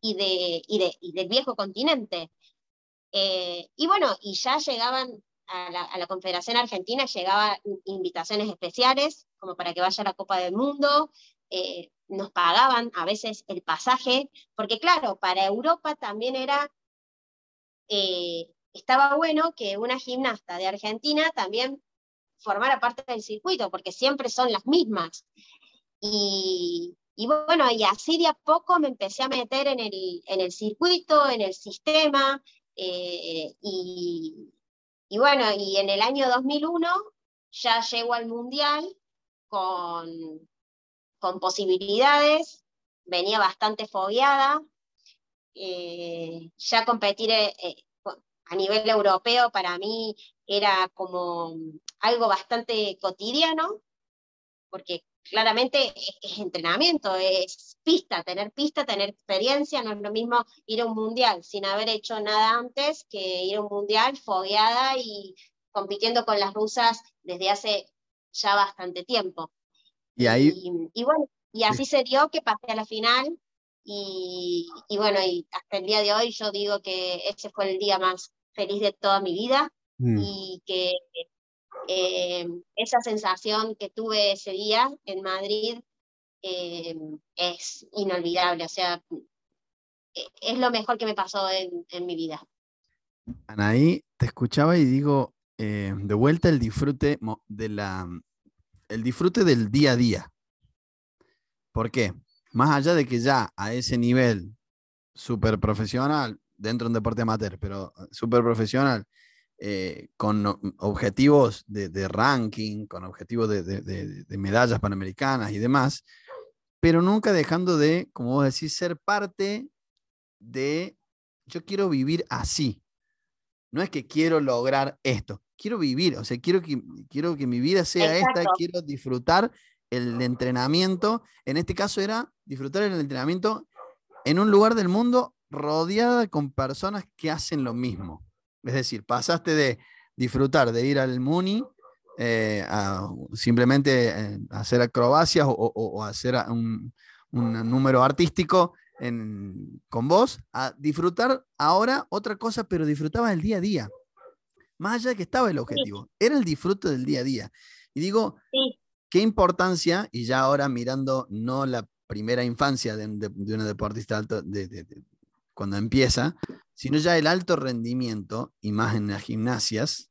S2: y, de, y, de, y del viejo continente. Eh, y bueno, y ya llegaban a la, a la, Confederación Argentina, llegaban invitaciones especiales, como para que vaya a la Copa del Mundo, eh, nos pagaban a veces el pasaje, porque claro, para Europa también era, eh, estaba bueno que una gimnasta de Argentina también formara parte del circuito, porque siempre son las mismas. Y, y bueno, y así de a poco me empecé a meter en el, en el circuito, en el sistema, Eh, y, bueno, y en el año 2001 ya llego al Mundial con, con posibilidades, venía bastante fogueada, eh, ya competir a nivel europeo para mí era como algo bastante cotidiano, porque claramente es, entrenamiento, es pista, tener pista, tener experiencia, no es lo mismo ir a un mundial sin haber hecho nada antes que ir a un mundial fogueada y compitiendo con las rusas desde hace ya bastante tiempo.
S1: Y ahí...
S2: Y, bueno, y así se dio que pasé a la final y, y, bueno, y hasta el día de hoy yo digo que ese fue el día más feliz de toda mi vida mm. y que eh, esa sensación que tuve ese día en Madrid eh, es inolvidable, o sea, e, es lo mejor que me pasó en, mi vida.
S1: Anaí, te escuchaba y digo, eh, de vuelta el disfrute de la, el disfrute del día a día. ¿Por qué? Más allá de que ya a ese nivel súper profesional, dentro de un deporte amateur, pero súper profesional, eh, con objetivos de, ranking, con objetivos de, medallas panamericanas y demás, pero nunca dejando de, como vos decís, ser parte de, yo quiero vivir así. No es que quiero lograr esto, quiero vivir, o sea, quiero que, quiero que mi vida sea esta, quiero disfrutar el entrenamiento. En este caso era disfrutar el entrenamiento en un lugar del mundo rodeada con personas que hacen lo mismo. Es decir, pasaste de disfrutar de ir al Muni eh, a simplemente eh, hacer acrobacias o, hacer un, número artístico con vos, a disfrutar ahora otra cosa, pero disfrutaba el día a día. Más allá de que estaba el objetivo, era el disfrute del día a día. Y digo, qué importancia, y ya ahora mirando no la primera infancia de, una deportista alto, de, cuando empieza, sino ya el alto rendimiento, y más en las gimnasias,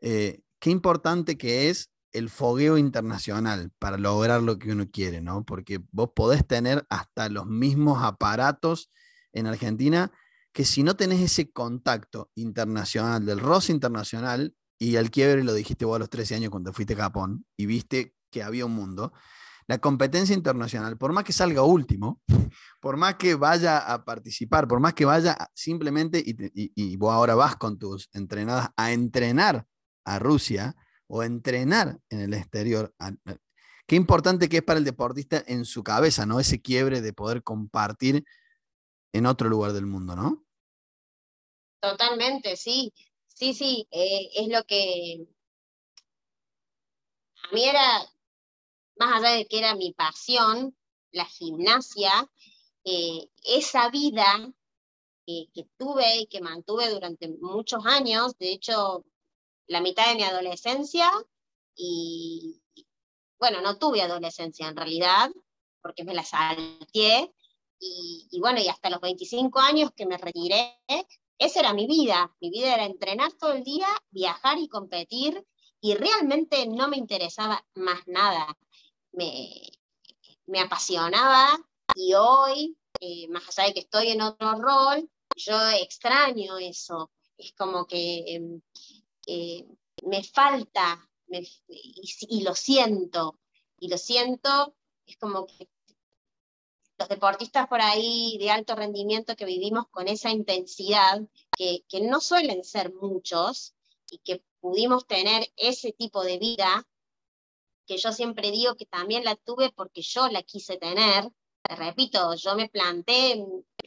S1: eh, qué importante que es el fogueo internacional para lograr lo que uno quiere, ¿no? Porque vos podés tener hasta los mismos aparatos en Argentina que si no tenés ese contacto internacional, del roce internacional, y el quiebre lo dijiste vos a los 13 años cuando fuiste a Japón y viste que había un mundo, la competencia internacional, por más que salga último, por más que vaya a participar, por más que vaya simplemente, y, vos ahora vas con tus entrenadas a entrenar a Rusia o entrenar en el exterior, qué importante que es para el deportista en su cabeza, ¿no? Ese quiebre de poder compartir en otro lugar del mundo, ¿no?
S2: Totalmente, sí. Sí, sí, eh, es lo que a mí era, más allá de que era mi pasión, la gimnasia, eh, esa vida que tuve y que mantuve durante muchos años, de hecho, la mitad de mi adolescencia, y bueno, no tuve adolescencia en realidad, porque me la salté, y, y bueno, y hasta los 25 años que me retiré, esa era mi vida, mi vida era entrenar todo el día, viajar y competir, y realmente no me interesaba más nada me, apasionaba y hoy, eh, más allá de que estoy en otro rol, yo extraño eso. Es como que em, eh, me falta y, lo siento, y lo siento, es como que los deportistas por ahí de alto rendimiento que vivimos con esa intensidad, que, que no suelen ser muchos, y que pudimos tener ese tipo de vida, que yo siempre digo que también la tuve porque yo la quise tener. Te repito, yo me planté,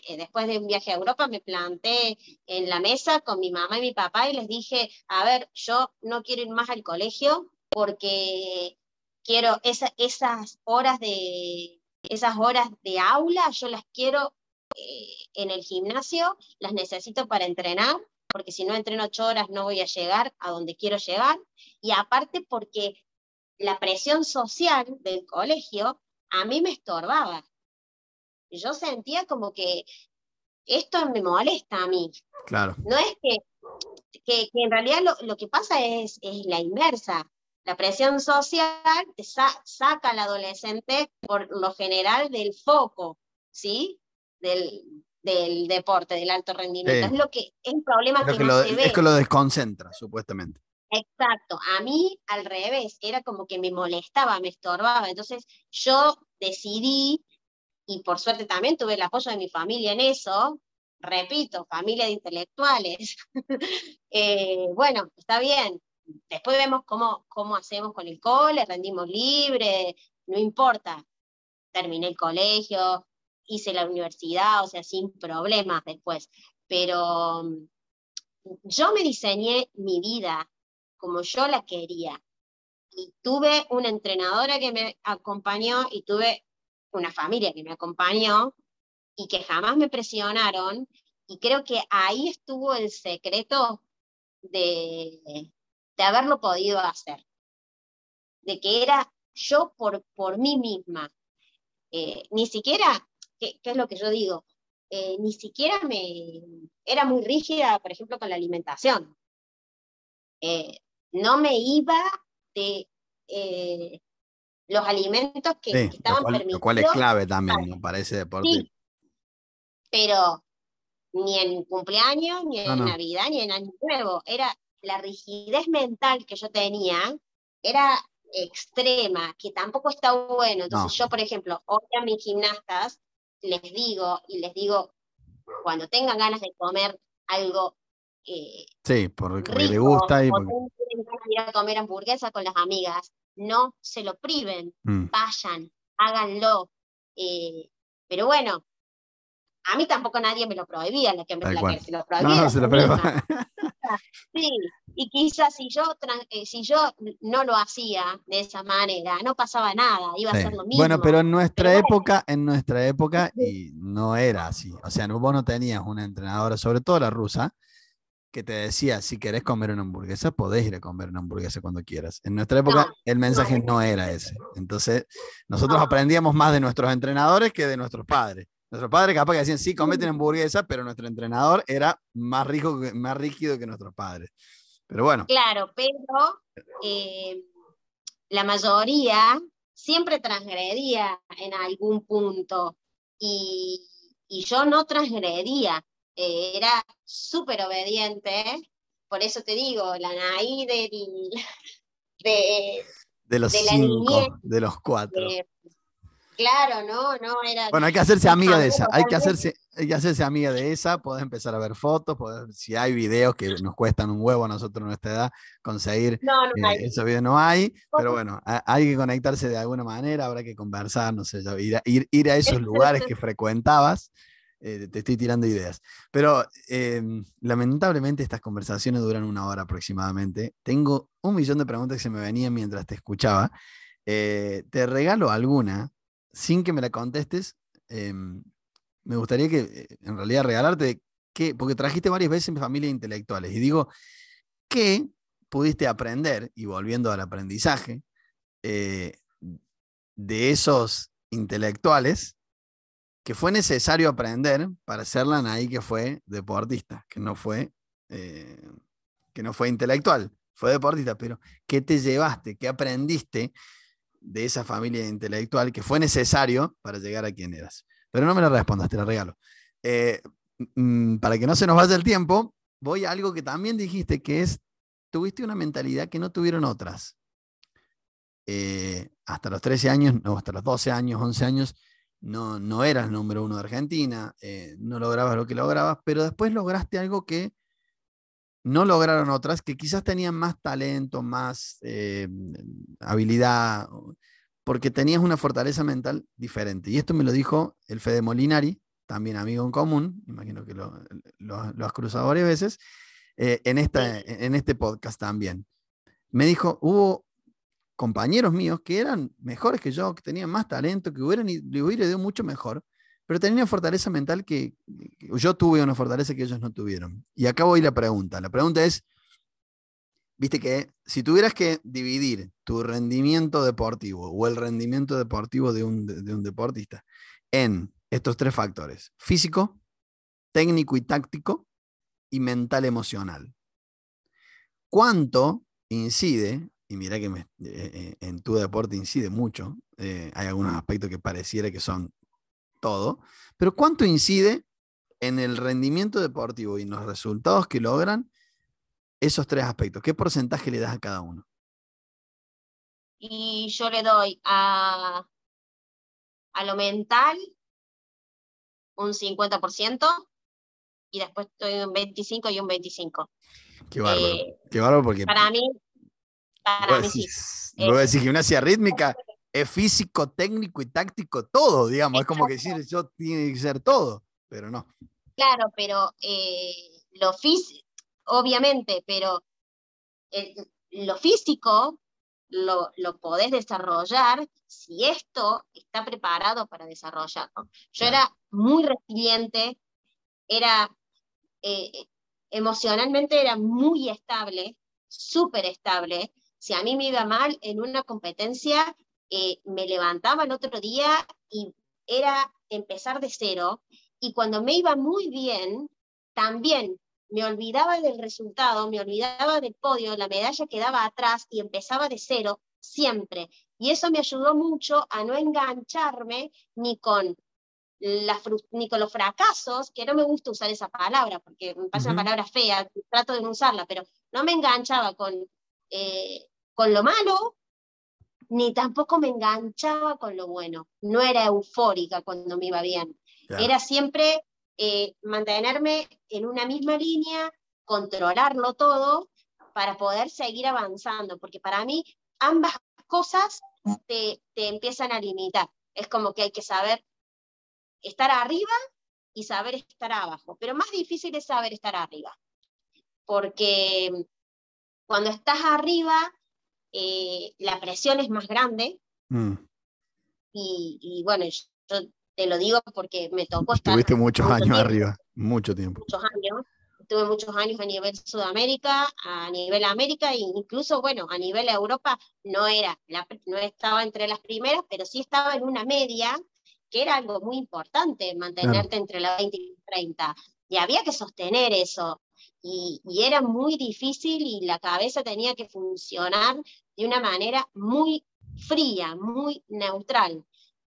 S2: eh, después de un viaje a Europa, me planté en la mesa con mi mamá y mi papá y les dije, a ver, yo no quiero ir más al colegio porque quiero esas horas de esas horas de aula, yo las quiero eh, en el gimnasio, las necesito para entrenar, porque si no entreno ocho horas no voy a llegar a donde quiero llegar, y aparte porque la presión social del colegio a mí me estorbaba. Yo sentía como que esto me molesta a mí.
S1: Claro.
S2: No es que, que, en realidad lo, que pasa es, es, la inversa. La presión social te saca al adolescente por lo general del foco, ¿sí? Del, del deporte, del alto rendimiento. Es lo que es un problema que,
S1: no
S2: se ve.
S1: Es que lo desconcentra, supuestamente.
S2: Exacto, a mí al revés, era como que me molestaba, me estorbaba. Entonces yo decidí, y por suerte también tuve el apoyo de mi familia en eso, repito, familia de intelectuales. Eh, bueno, está bien. Después vemos cómo, cómo hacemos con el cole, rendimos libre, no importa. Terminé el colegio, hice la universidad, o sea, sin problemas después. Pero yo me diseñé mi vida como yo la quería. Y tuve una entrenadora que me acompañó y tuve una familia que me acompañó y que jamás me presionaron. Y creo que ahí estuvo el secreto de, de haberlo podido hacer. De que era yo por, por mí misma. Eh, ni siquiera, ¿qué, es lo que yo digo? Eh, ni siquiera me era muy rígida, por ejemplo, con la alimentación. Eh, no me iba de eh, los alimentos que, estaban permitidos. Lo
S1: cual es clave también, me parece deporte. Sí,
S2: pero ni en cumpleaños, ni en Navidad, ni en Año Nuevo. Era la rigidez mental que yo tenía, era extrema, que tampoco está bueno. Entonces yo, por ejemplo, hoy a mis gimnastas les digo, y les digo, cuando tengan ganas de comer algo eh,
S1: sí, porque le gusta y porque...
S2: ir a comer hamburguesa con las amigas, no se lo priven, mm. vayan, háganlo. Eh, pero bueno, a mí tampoco nadie me lo prohibía, la que, la se lo prohibía. No, no se lo prohibía. sí, y quizás si yo, eh, si yo no lo hacía de esa manera, no pasaba nada, iba a ser lo mismo.
S1: Bueno, pero en nuestra época, en nuestra época, y no era así. O sea, vos no tenías una entrenadora, sobre todo la rusa, que te decía, si querés comer una hamburguesa, podés ir a comer una hamburguesa cuando quieras. En nuestra época el mensaje no, era ese. Entonces, nosotros aprendíamos más de nuestros entrenadores que de nuestros padres. Nuestros padres capaz que decían, sí, cometen mm. hamburguesa, pero nuestro entrenador era más, rico, más rígido que nuestros padres. Pero bueno.
S2: Claro, pero eh, la mayoría siempre transgredía en algún punto y, y yo no transgredía. Eh, era súper obediente, por eso te digo, la Naí de,
S1: de los cinco, de los cuatro.
S2: claro, no, no, era...
S1: Bueno, hay que hacerse amiga de esa, hay que hacerse, hay que hacerse amiga de esa, podés empezar a ver fotos, si hay videos que nos cuestan un huevo a nosotros en nuestra edad conseguir, no, no eh, esos videos no hay, pero bueno, hay que conectarse de alguna manera, habrá que conversar, no sé, ir, ir, ir a esos lugares que frecuentabas eh, te estoy tirando ideas. Pero em, lamentablemente estas conversaciones duran una hora aproximadamente. Tengo un millón de preguntas que se me venían mientras te escuchaba. Eh, te regalo alguna, sin que me la contestes. Em, me gustaría que, eh, en realidad, regalarte, que, porque trajiste varias veces en familias intelectuales, y digo, ¿qué pudiste aprender, y volviendo al aprendizaje, de esos intelectuales que fue necesario aprender para ser la Naí que fue deportista, que no fue, eh, que no fue intelectual, fue deportista, pero ¿qué te llevaste? ¿Qué aprendiste de esa familia intelectual que fue necesario para llegar a quien eras? Pero no me la respondas, te la regalo. Eh, mm, para que no se nos vaya el tiempo, voy a algo que también dijiste, que es, tuviste una mentalidad que no tuvieron otras. Eh, hasta los 13 años, no, hasta los 12 años, 11 años, no, no eras número uno de Argentina, eh, no lograbas lo que lograbas, pero después lograste algo que no lograron otras, que quizás tenían más talento, más eh, habilidad, porque tenías una fortaleza mental diferente. Y esto me lo dijo el Fede Molinari, también amigo en común, imagino que lo, has cruzado varias veces, eh, en, esta, en este podcast también. Me dijo, hubo compañeros míos que eran mejores que yo, que tenían más talento, que hubieran, le hubiera ido mucho mejor, pero tenían una fortaleza mental que, yo tuve una fortaleza que ellos no tuvieron. Y acá voy la pregunta. La pregunta es, viste que si tuvieras que dividir tu rendimiento deportivo o el rendimiento deportivo de un, de un deportista en estos tres factores, físico, técnico y táctico, y mental emocional. ¿Cuánto incide y mira que eh, eh, en tu deporte incide mucho, eh, hay algunos aspectos que pareciera que son todo, pero ¿cuánto incide en el rendimiento deportivo y en los resultados que logran esos tres aspectos? ¿Qué porcentaje le das a cada uno?
S2: Y yo le doy a, a lo mental un 50% y después estoy un 25 y un 25.
S1: Qué bárbaro. Eh, qué bárbaro porque.
S2: Para mí, para mí sí.
S1: Luego decir gimnasia rítmica es físico, técnico y táctico, todo, digamos. Es como que decir, yo tiene que ser todo, pero no.
S2: Claro, pero eh, lo físico, obviamente, pero lo físico lo, lo, podés desarrollar si esto está preparado para desarrollarlo. Yo era muy resiliente, era eh, emocionalmente era muy estable, súper estable. Si a mí me iba mal en una competencia, eh, me levantaba el otro día y era empezar de cero. Y cuando me iba muy bien, también me olvidaba del resultado, me olvidaba del podio, la medalla quedaba atrás y empezaba de cero siempre. Y eso me ayudó mucho a no engancharme ni con, la, ni con los fracasos, que no me gusta usar esa palabra, porque me pasa una palabra fea, trato de no usarla, pero no me enganchaba con, eh, con lo malo, ni tampoco me enganchaba con lo bueno. No era eufórica cuando me iba bien. Era siempre eh, mantenerme en una misma línea, controlarlo todo para poder seguir avanzando, porque para mí ambas cosas te, te empiezan a limitar. Es como que hay que saber estar arriba y saber estar abajo, pero más difícil es saber estar arriba, porque cuando estás arriba, eh, la presión es más grande. Mm. Y, y, bueno, yo te lo digo porque me tocó
S1: estar. Estuviste muchos años arriba, mucho tiempo.
S2: Muchos años. Estuve muchos años a nivel Sudamérica, a nivel América e incluso, bueno, a nivel Europa no era, no estaba entre las primeras, pero sí estaba en una media, que era algo muy importante, mantenerte entre la 20 y 30. Y había que sostener eso. Y, y, era muy difícil y la cabeza tenía que funcionar de una manera muy fría, muy neutral.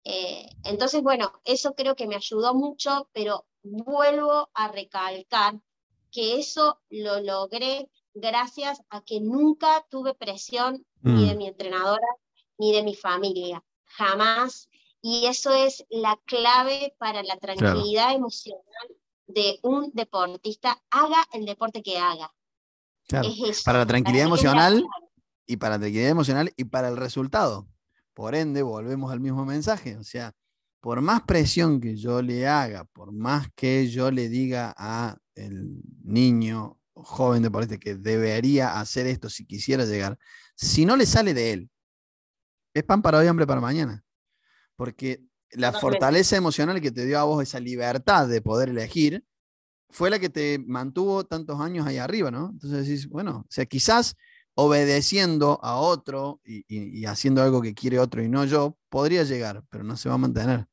S2: Eh, entonces, bueno, eso creo que me ayudó mucho, pero vuelvo a recalcar que eso lo logré gracias a que nunca tuve presión ni de mm. mi entrenadora ni de mi familia, jamás. Y eso es la clave para la tranquilidad emocional de un deportista, haga el deporte que haga.
S1: para la tranquilidad emocional y para la tranquilidad emocional y para el resultado. Por ende, volvemos al mismo mensaje. O sea, por más presión que yo le haga, por más que yo le diga a el niño joven deportista que debería hacer esto si quisiera llegar, si no le sale de él, es pan para hoy, hambre para mañana. Porque la fortaleza emocional que te dio a vos esa libertad de poder elegir fue la que te mantuvo tantos años ahí arriba, ¿no? Entonces decís, bueno, o sea, quizás obedeciendo a otro y, haciendo algo que quiere otro y no yo, podría llegar, pero no se va a mantener.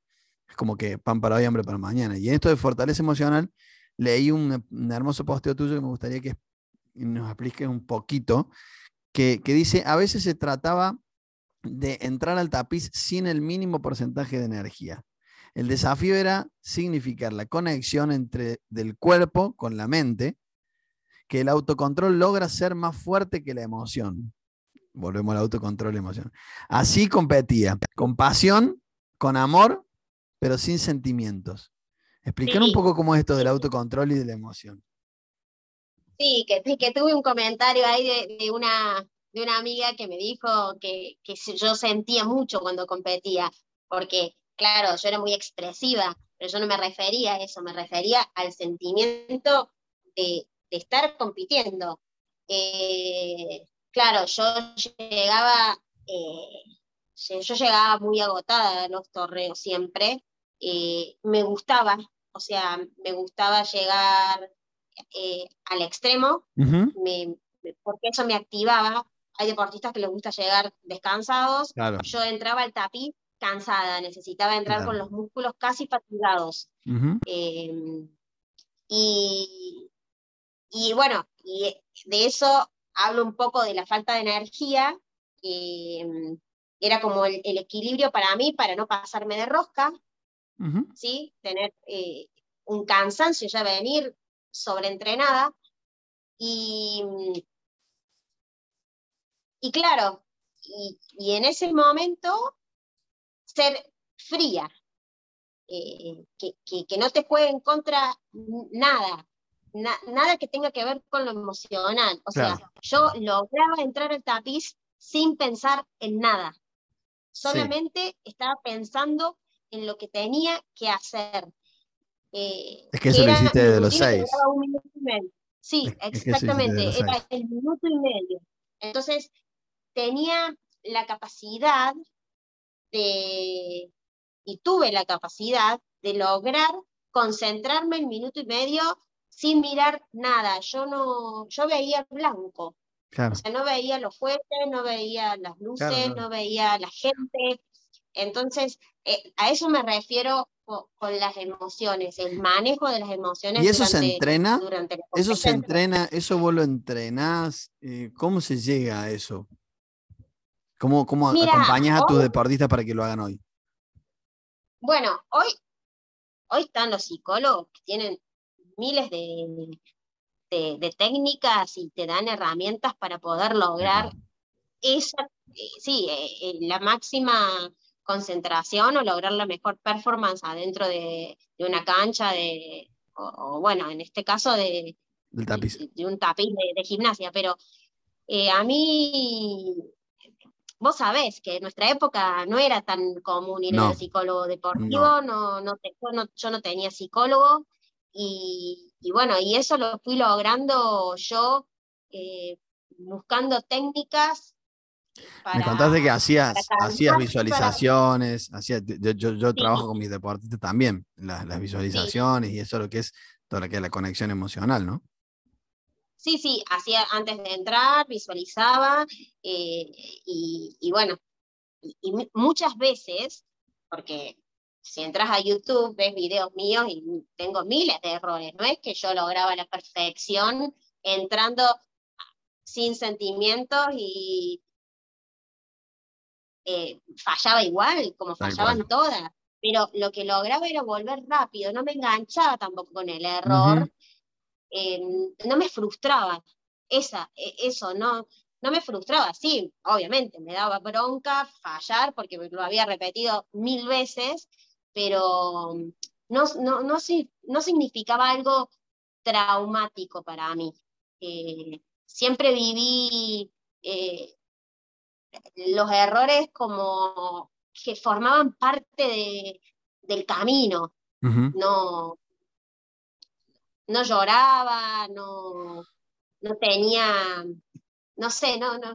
S1: Es como que pan para hoy, hambre para mañana. Y en esto de fortaleza emocional, leí un, hermoso posteo tuyo que me gustaría que nos expliques un poquito, que, que dice, a veces se trataba de entrar al tapiz sin el mínimo porcentaje de energía. El desafío era significar la conexión entre del cuerpo con la mente que el autocontrol logra ser más fuerte que la emoción. Volvemos al autocontrol y emoción. Así competía, con pasión, con amor, pero sin sentimientos. Explicar un poco cómo es esto del autocontrol y de la emoción.
S2: Sí, que, que tuve un comentario ahí de, una, de una amiga que me dijo que, que yo sentía mucho cuando competía, porque, claro, yo era muy expresiva, pero yo no me refería a eso, me refería al sentimiento de, de estar compitiendo. Eh, claro, yo llegaba, eh, yo llegaba muy agotada a los torneos siempre. Eh, me gustaba, o sea, me gustaba llegar al extremo, porque eso me activaba. Hay deportistas que les gusta llegar descansados. Yo entraba al tapiz cansada, necesitaba entrar con los músculos casi fatigados. y, y bueno, y de eso hablo un poco de la falta de energía, que mm, era como el, equilibrio para mí, para no pasarme de rosca, ¿sí? Tener, eh, un cansancio ya venir sobreentrenada. Y, y claro, y, en ese momento ser fría, eh, que, que, no te juegue en contra nada, nada que tenga que ver con lo emocional. O sea, yo lograba entrar al tapiz sin pensar en nada. Solamente estaba pensando en lo que tenía que hacer.
S1: Eh, es que eso lo hiciste de los seis.
S2: Sí, exactamente, era el minuto y medio. Entonces, tenía la capacidad de, y tuve la capacidad de lograr concentrarme el minuto y medio sin mirar nada. Yo no, yo veía blanco. O sea, no veía los jueces, no veía las luces, no veía la gente. Entonces, eh, a eso me refiero con, las emociones, el manejo de las emociones.
S1: ¿Y eso se entrena? ¿Eso se entrena? ¿Eso vos lo entrenás? Eh, ¿Cómo se llega a eso? ¿Cómo, cómo acompañas a tus deportistas para que lo hagan hoy?
S2: Bueno, hoy, hoy están los psicólogos que tienen miles de, de, técnicas y te dan herramientas para poder lograr esa, eh, sí, eh, la máxima concentración o lograr la mejor performance adentro de, una cancha de, o, bueno, en este caso de, de, un tapiz de, gimnasia, pero eh, a mí, vos sabés que en nuestra época no era tan común ir al psicólogo deportivo, no. No, yo, no, tenía psicólogo y, bueno, y eso lo fui logrando yo eh, buscando técnicas
S1: me contaste que hacías, hacías visualizaciones, yo, trabajo con mis deportistas también, las, visualizaciones y eso lo que es toda lo que es la conexión emocional, ¿no?
S2: Sí, sí, hacía antes de entrar, visualizaba eh, y, bueno, y, muchas veces, porque si entras a YouTube ves videos míos y tengo miles de errores, no es que yo lograba la perfección entrando sin sentimientos y, eh, fallaba igual, como fallaban todas, pero lo que lograba era volver rápido, no me enganchaba tampoco con el error, eh, no me frustraba, esa, e, eso, no, no me frustraba, sí, obviamente, me daba bronca fallar porque lo había repetido mil veces, pero no, no, no, no significaba algo traumático para mí. Eh, siempre viví los errores como que formaban parte del camino. No, no lloraba, no, no tenía, no sé, no, no,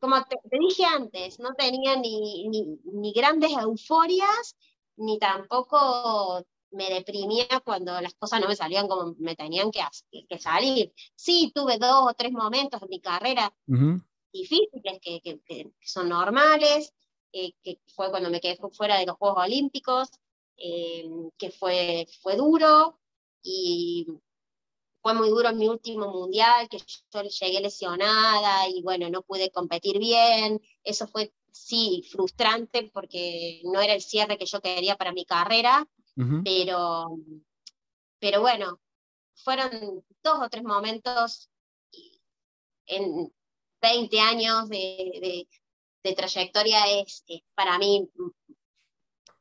S2: como te, dije antes, no tenía ni, ni, grandes euforias, ni tampoco me deprimía cuando las cosas no me salían como me tenían que, que salir. Sí, tuve dos o tres momentos en mi carrera difíciles, que, que, son normales, eh, que fue cuando me quedé fuera de los Juegos Olímpicos, eh, que fue, fue duro y fue muy duro mi último mundial, que yo llegué lesionada y bueno, no pude competir bien. Eso fue, sí, frustrante porque no era el cierre que yo quería para mi carrera, pero, pero bueno, fueron dos o tres momentos en, 20 años de, trayectoria es, para mí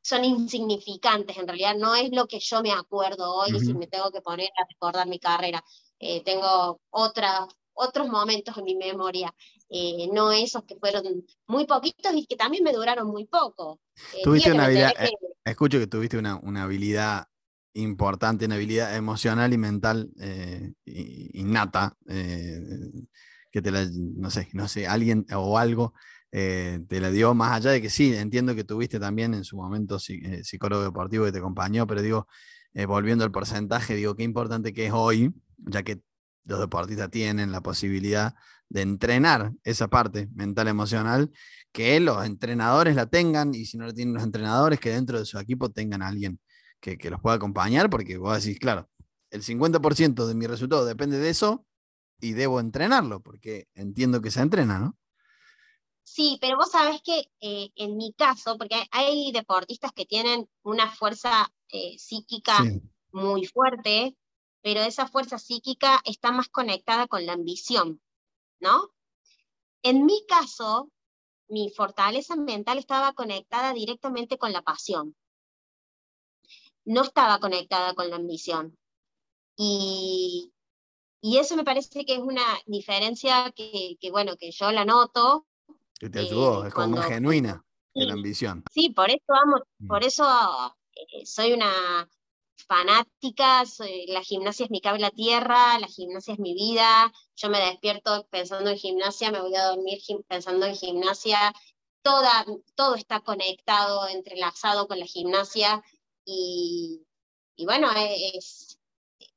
S2: son insignificantes, en realidad no es lo que yo me acuerdo hoy si me tengo que poner a recordar mi carrera. Eh, tengo otros momentos en mi memoria, eh, no esos que fueron muy poquitos y que también me duraron muy poco.
S1: Eh, tuviste una habilidad, escucho que tuviste una, una, habilidad importante, una habilidad emocional y mental innata que te la, no sé, no sé, alguien o algo eh, te la dio, más allá de que sí, entiendo que tuviste también en su momento eh, psicólogo deportivo que te acompañó, pero digo, eh, volviendo al porcentaje, digo, qué importante que es hoy, ya que los deportistas tienen la posibilidad de entrenar esa parte mental emocional, que los entrenadores la tengan y si no la tienen los entrenadores, que dentro de su equipo tengan a alguien que, que los pueda acompañar, porque vos decís, claro, el 50% de mi resultado depende de eso, y debo entrenarlo, porque entiendo que se entrena, ¿no?
S2: Sí, pero vos sabés que eh, en mi caso, porque hay deportistas que tienen una fuerza eh, psíquica muy fuerte, pero esa fuerza psíquica está más conectada con la ambición, ¿no? En mi caso, mi fortaleza mental estaba conectada directamente con la pasión. No estaba conectada con la ambición. Y, eso me parece que es una diferencia que, bueno, que yo la noto.
S1: Que te ayudó, eh, es como genuina la ambición.
S2: Sí, por eso amo, mm. por eso eh, soy una fanática, la gimnasia es mi cable a tierra, la gimnasia es mi vida, yo me despierto pensando en gimnasia, me voy a dormir pensando en gimnasia, Toda, todo está conectado, entrelazado con la gimnasia y, bueno, es,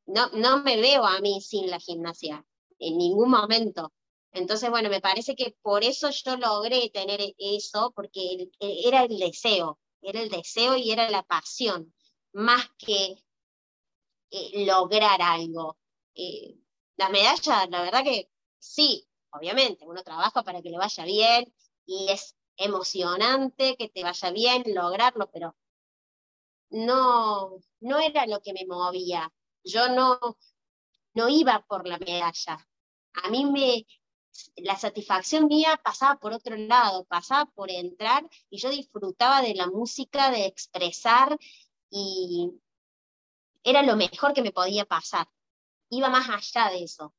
S2: no, no me veo a mí sin la gimnasia, en ningún momento. Entonces, bueno, me parece que por eso yo logré tener eso, porque era el deseo, era el deseo y era la pasión más que eh, lograr algo. Eh, la medalla, la verdad que sí, obviamente, uno trabaja para que le vaya bien y es emocionante que te vaya bien lograrlo, pero no, no era lo que me movía. Yo no, no iba por la medalla. A mí me, la satisfacción mía pasaba por otro lado, pasaba por entrar y yo disfrutaba de la música, de expresar y era lo mejor que me podía pasar. Iba más allá de eso.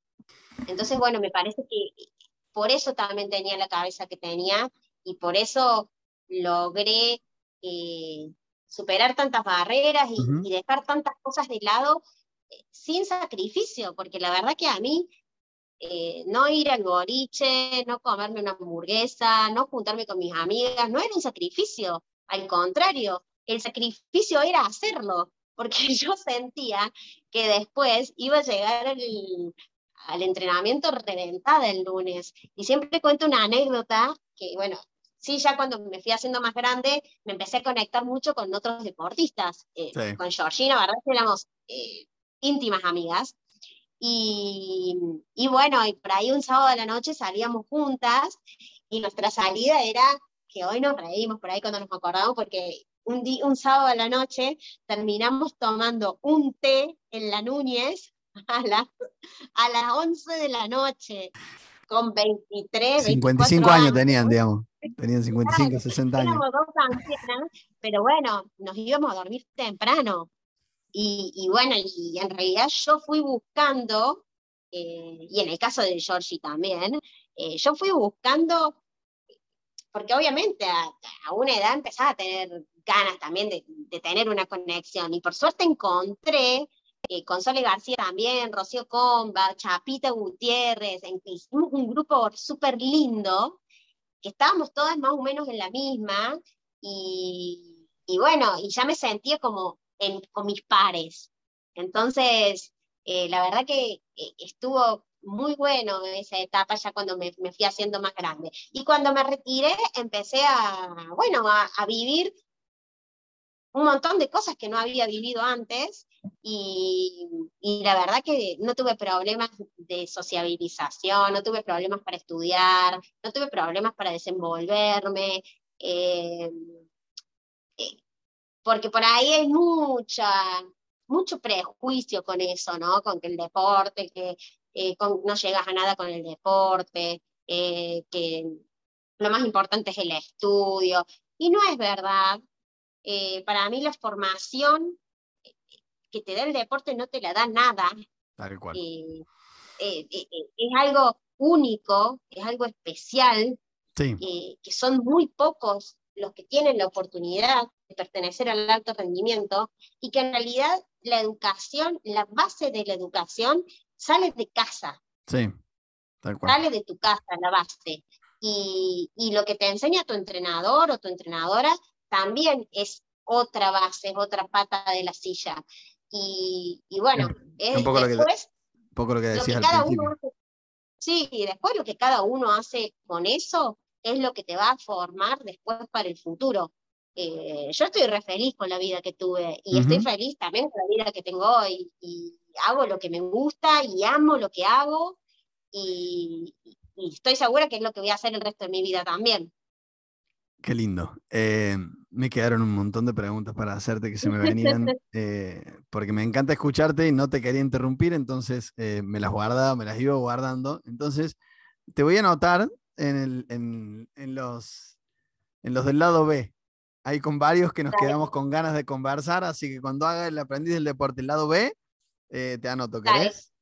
S2: Entonces, bueno, me parece que por eso también tenía la cabeza que tenía y por eso logré eh, superar tantas barreras y, dejar tantas cosas de lado eh, sin sacrificio, porque la verdad que a mí eh, no ir al boliche, no comerme una hamburguesa, no juntarme con mis amigas, no era un sacrificio, al contrario, el sacrificio era hacerlo, porque yo sentía que después iba a llegar al entrenamiento reventada el lunes. Y siempre cuento una anécdota que, bueno, sí, ya cuando me fui haciendo más grande, me empecé a conectar mucho con otros deportistas. Eh, con Georgina, ¿verdad? Éramos eh, íntimas amigas. Y, y, bueno, y por ahí un sábado de la noche salíamos juntas y nuestra salida era que hoy nos reímos por ahí cuando nos acordamos porque un, un sábado a la noche terminamos tomando un té en la Núñez a, a las 11 de la noche, con 23,
S1: 55 años, tenían, digamos. Tenían 55, 60 años.
S2: pero bueno, nos íbamos a dormir temprano. Y, bueno, y en realidad yo fui buscando, eh, y en el caso de Georgie también, eh, yo fui buscando, porque obviamente a, una edad empezaba a tener ganas también de, tener una conexión. Y por suerte encontré eh, con Sole García también, Rocío Comba, Chapita Gutiérrez, hicimos un grupo súper lindo, que estábamos todas más o menos en la misma, y, bueno, y ya me sentía como con mis pares. Entonces, eh, la verdad que eh, estuvo muy bueno esa etapa ya cuando me, fui haciendo más grande. Y cuando me retiré, empecé a, bueno, a vivir un montón de cosas que no había vivido antes y, la verdad que no tuve problemas de sociabilización, no tuve problemas para estudiar, no tuve problemas para desenvolverme, eh, porque por ahí hay mucha, mucho prejuicio con eso, ¿no? Con que el deporte, que eh, no llegas a nada con el deporte, que lo más importante es el estudio. Y no es verdad, eh, para mí la formación eh, que te da el deporte no te la da nada.
S1: Tal cual.
S2: Eh, es algo único, es algo especial, que son muy pocos los que tienen la oportunidad de pertenecer al alto rendimiento y que en realidad la educación, la base de la educación sale de casa.
S1: Sí,
S2: tal cual. Sale de tu casa, la base. Y, y, lo que te enseña tu entrenador o tu entrenadora también es otra base, es otra pata de la silla. Y, bueno, es, un poco
S1: después, lo que, poco lo que decías
S2: cada uno Sí, y después lo que cada uno hace con eso es lo que te va a formar después para el futuro. Eh, yo estoy re feliz con la vida que tuve y estoy feliz también con la vida que tengo hoy y hago lo que me gusta y amo lo que hago y, y estoy segura que es lo que voy a hacer el resto de mi vida también.
S1: Qué lindo. Eh, Me quedaron un montón de preguntas para hacerte que se me venían, eh, porque me encanta escucharte y no te quería interrumpir, entonces eh, me las guardaba, me las iba guardando. Entonces, te voy a anotar en, los, en los del lado B. Hay con varios que nos quedamos con ganas de conversar, así que cuando haga el aprendiz del deporte el lado B, eh, te anoto, ¿querés?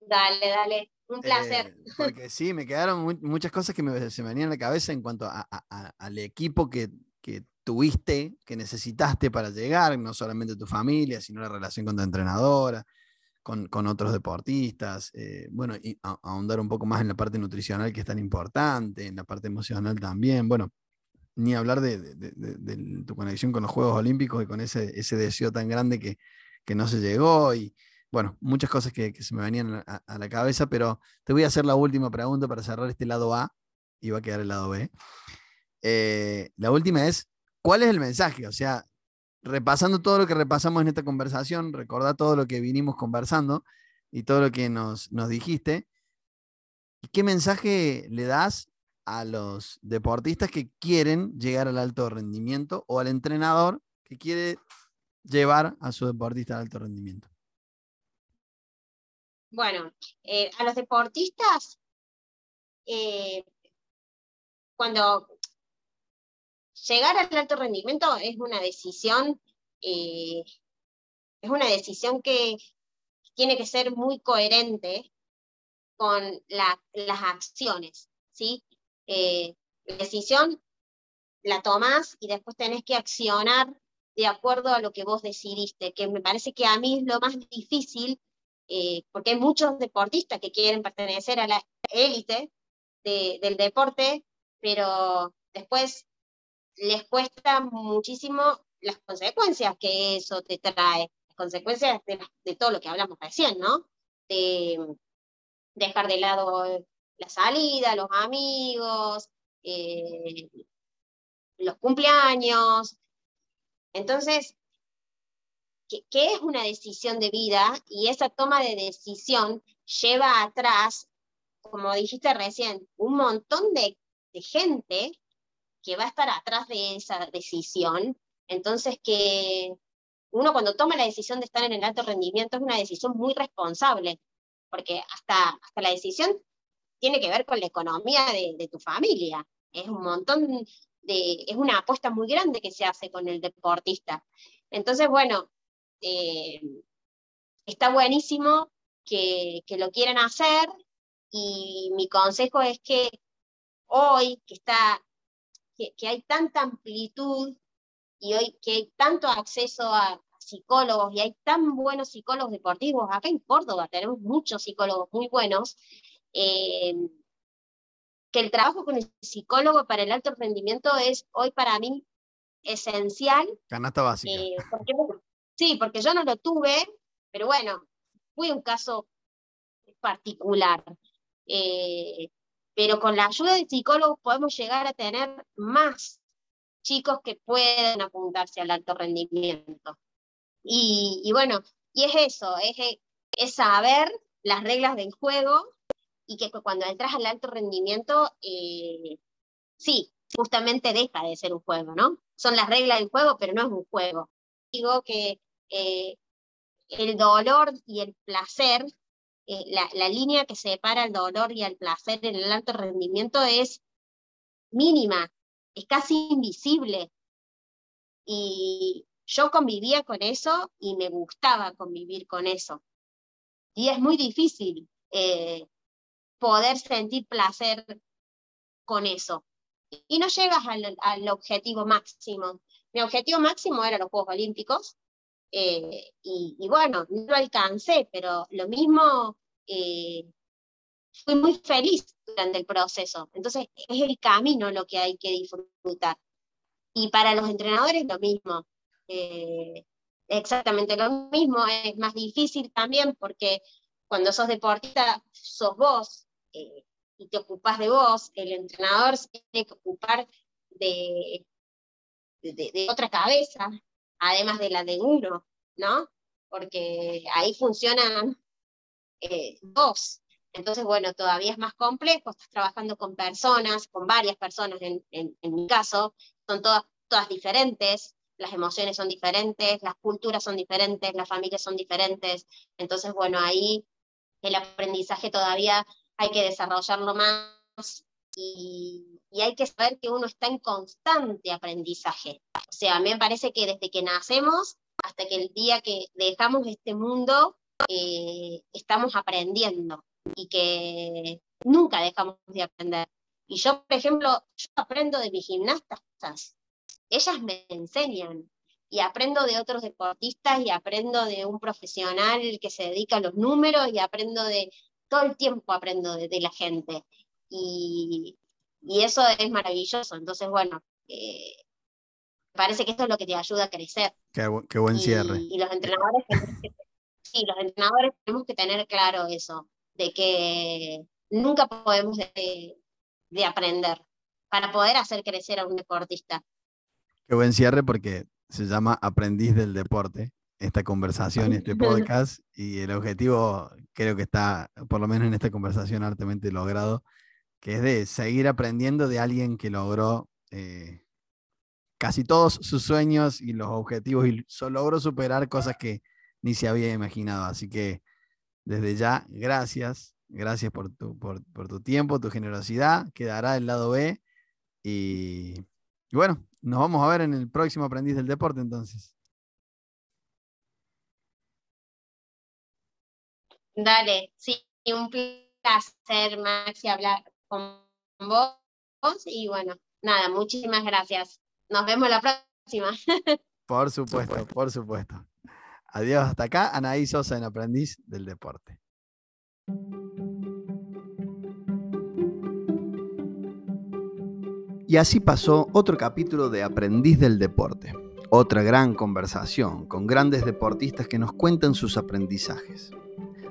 S2: Dale, dale, un placer.
S1: porque sí, me quedaron muchas cosas que se me venían a la cabeza en cuanto al equipo que, que tuviste, que necesitaste para llegar, no solamente tu familia, sino la relación con tu entrenadora, con, otros deportistas, eh, bueno, y ahondar un poco más en la parte nutricional que es tan importante, en la parte emocional también, bueno, ni hablar de, tu conexión con los Juegos Olímpicos y con ese, ese deseo tan grande que, que no se llegó y bueno, muchas cosas que, que se me venían a, la cabeza, pero te voy a hacer la última pregunta para cerrar este lado A y va a quedar el lado B. Eh, la última es, ¿cuál es el mensaje? O sea, repasando todo lo que repasamos en esta conversación, recordá todo lo que vinimos conversando y todo lo que nos, nos dijiste. ¿Qué mensaje le das a los deportistas que quieren llegar al alto rendimiento o al entrenador que quiere llevar a su deportista al alto rendimiento?
S2: Bueno, eh, a los deportistas, eh, cuando llegar al alto rendimiento es una decisión, eh, es una decisión que tiene que ser muy coherente con las acciones, ¿sí? Eh, la decisión la tomas y después tenés que accionar de acuerdo a lo que vos decidiste, que me parece que a mí es lo más difícil, eh, porque hay muchos deportistas que quieren pertenecer a la élite del deporte, pero después les cuesta muchísimo las consecuencias que eso te trae, las consecuencias de, todo lo que hablamos recién, ¿no? De dejar de lado la salida, los amigos, eh, los cumpleaños. Entonces, ¿qué, ¿qué, es una decisión de vida? Y esa toma de decisión lleva atrás, como dijiste recién, un montón de gente que va a estar atrás de esa decisión. Entonces, que uno cuando toma la decisión de estar en el alto rendimiento es una decisión muy responsable, porque hasta, hasta la decisión tiene que ver con la economía de, tu familia. Es un montón de, es una apuesta muy grande que se hace con el deportista. Entonces, bueno, eh, está buenísimo que, que lo quieran hacer y mi consejo es que hoy que está que, hay tanta amplitud y hoy que hay tanto acceso a psicólogos y hay tan buenos psicólogos deportivos, acá en Córdoba tenemos muchos psicólogos muy buenos, eh, que el trabajo con el psicólogo para el alto rendimiento es hoy para mí esencial.
S1: Canasta básica.
S2: Eh, sí, porque yo no lo tuve, pero bueno, fue un caso particular. Eh, pero con la ayuda de psicólogos podemos llegar a tener más chicos que puedan apuntarse al alto rendimiento. Y, bueno, y es eso, es, es, saber las reglas del juego y que cuando entras al alto rendimiento, eh, sí, justamente deja de ser un juego, ¿no? Son las reglas del juego, pero no es un juego. Digo que eh, el dolor y el placer eh, la, línea que separa el dolor y el placer en el alto rendimiento es mínima, es casi invisible. Y yo convivía con eso y me gustaba convivir con eso. Y es muy difícil eh, poder sentir placer con eso. Y no llegas al, objetivo máximo. Mi objetivo máximo era los Juegos Olímpicos, eh, y, bueno, no lo alcancé, pero lo mismo, eh, fui muy feliz durante el proceso. Entonces, es el camino lo que hay que disfrutar. Y para los entrenadores lo mismo. Eh, exactamente lo mismo, es más difícil también porque cuando sos deportista, sos vos y te ocupas de vos, el entrenador se tiene que ocupar de, de otra cabeza, además de la de uno, ¿no? Porque ahí funcionan eh, dos. Entonces, bueno, todavía es más complejo, estás trabajando con personas, con varias personas en, en, mi caso, son todas, todas diferentes, las emociones son diferentes, las culturas son diferentes, las familias son diferentes. Entonces, bueno, ahí el aprendizaje todavía hay que desarrollarlo más y, hay que saber que uno está en constante aprendizaje. O sea, a mí me parece que desde que nacemos hasta que el día que dejamos este mundo, eh, estamos aprendiendo y que nunca dejamos de aprender. Y yo, por ejemplo, yo aprendo de mis gimnastas, ellas me enseñan y aprendo de otros deportistas y aprendo de un profesional que se dedica a los números y aprendo de, todo el tiempo aprendo de, la gente. Y, eso es maravilloso. Entonces, bueno, eh, parece que esto es lo que te ayuda a crecer.
S1: Qué, buen cierre.
S2: Y, los entrenadores, sí, los entrenadores tenemos que tener claro eso, de que nunca podemos de, de aprender para poder hacer crecer a un deportista.
S1: Qué buen cierre porque se llama Aprendiz del Deporte, esta conversación, este podcast, y el objetivo creo que está, por lo menos en esta conversación, artemente logrado, que es de seguir aprendiendo de alguien que logró eh, casi todos sus sueños y los objetivos y logró superar cosas que ni se había imaginado. Así que desde ya, gracias, gracias por tu, por, tu tiempo, tu generosidad, quedará el lado B y y bueno, nos vamos a ver en el próximo Aprendiz del Deporte entonces.
S2: Dale, sí, un placer, Maxi, hablar con vos. Y bueno, nada, muchísimas gracias. Nos vemos la próxima.
S1: Por supuesto, por supuesto. Adiós, hasta acá, Anaí Sosa en Aprendiz del Deporte. Y así pasó otro capítulo de Aprendiz del Deporte. Otra gran conversación con grandes deportistas que nos cuentan sus aprendizajes.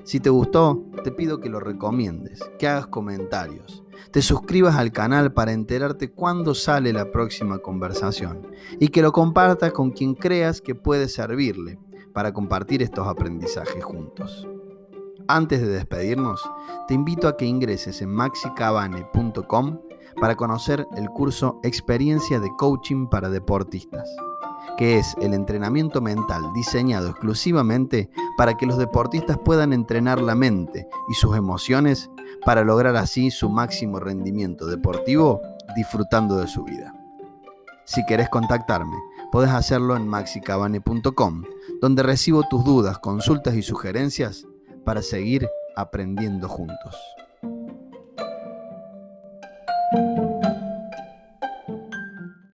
S1: Si te gustó, te pido que lo recomiendes, que hagas comentarios, te suscribas al canal para enterarte cuándo sale la próxima conversación y que lo compartas con quien creas que puede servirle para compartir estos aprendizajes juntos. Antes de despedirnos, te invito a que ingreses en maxicabane.com para conocer el curso Experiencia de Coaching para Deportistas, que es el entrenamiento mental diseñado exclusivamente para que los deportistas puedan entrenar la mente y sus emociones para lograr así su máximo rendimiento deportivo disfrutando de su vida. Si querés contactarme, podés hacerlo en maxicabane.com, donde recibo tus dudas, consultas y sugerencias para seguir aprendiendo juntos.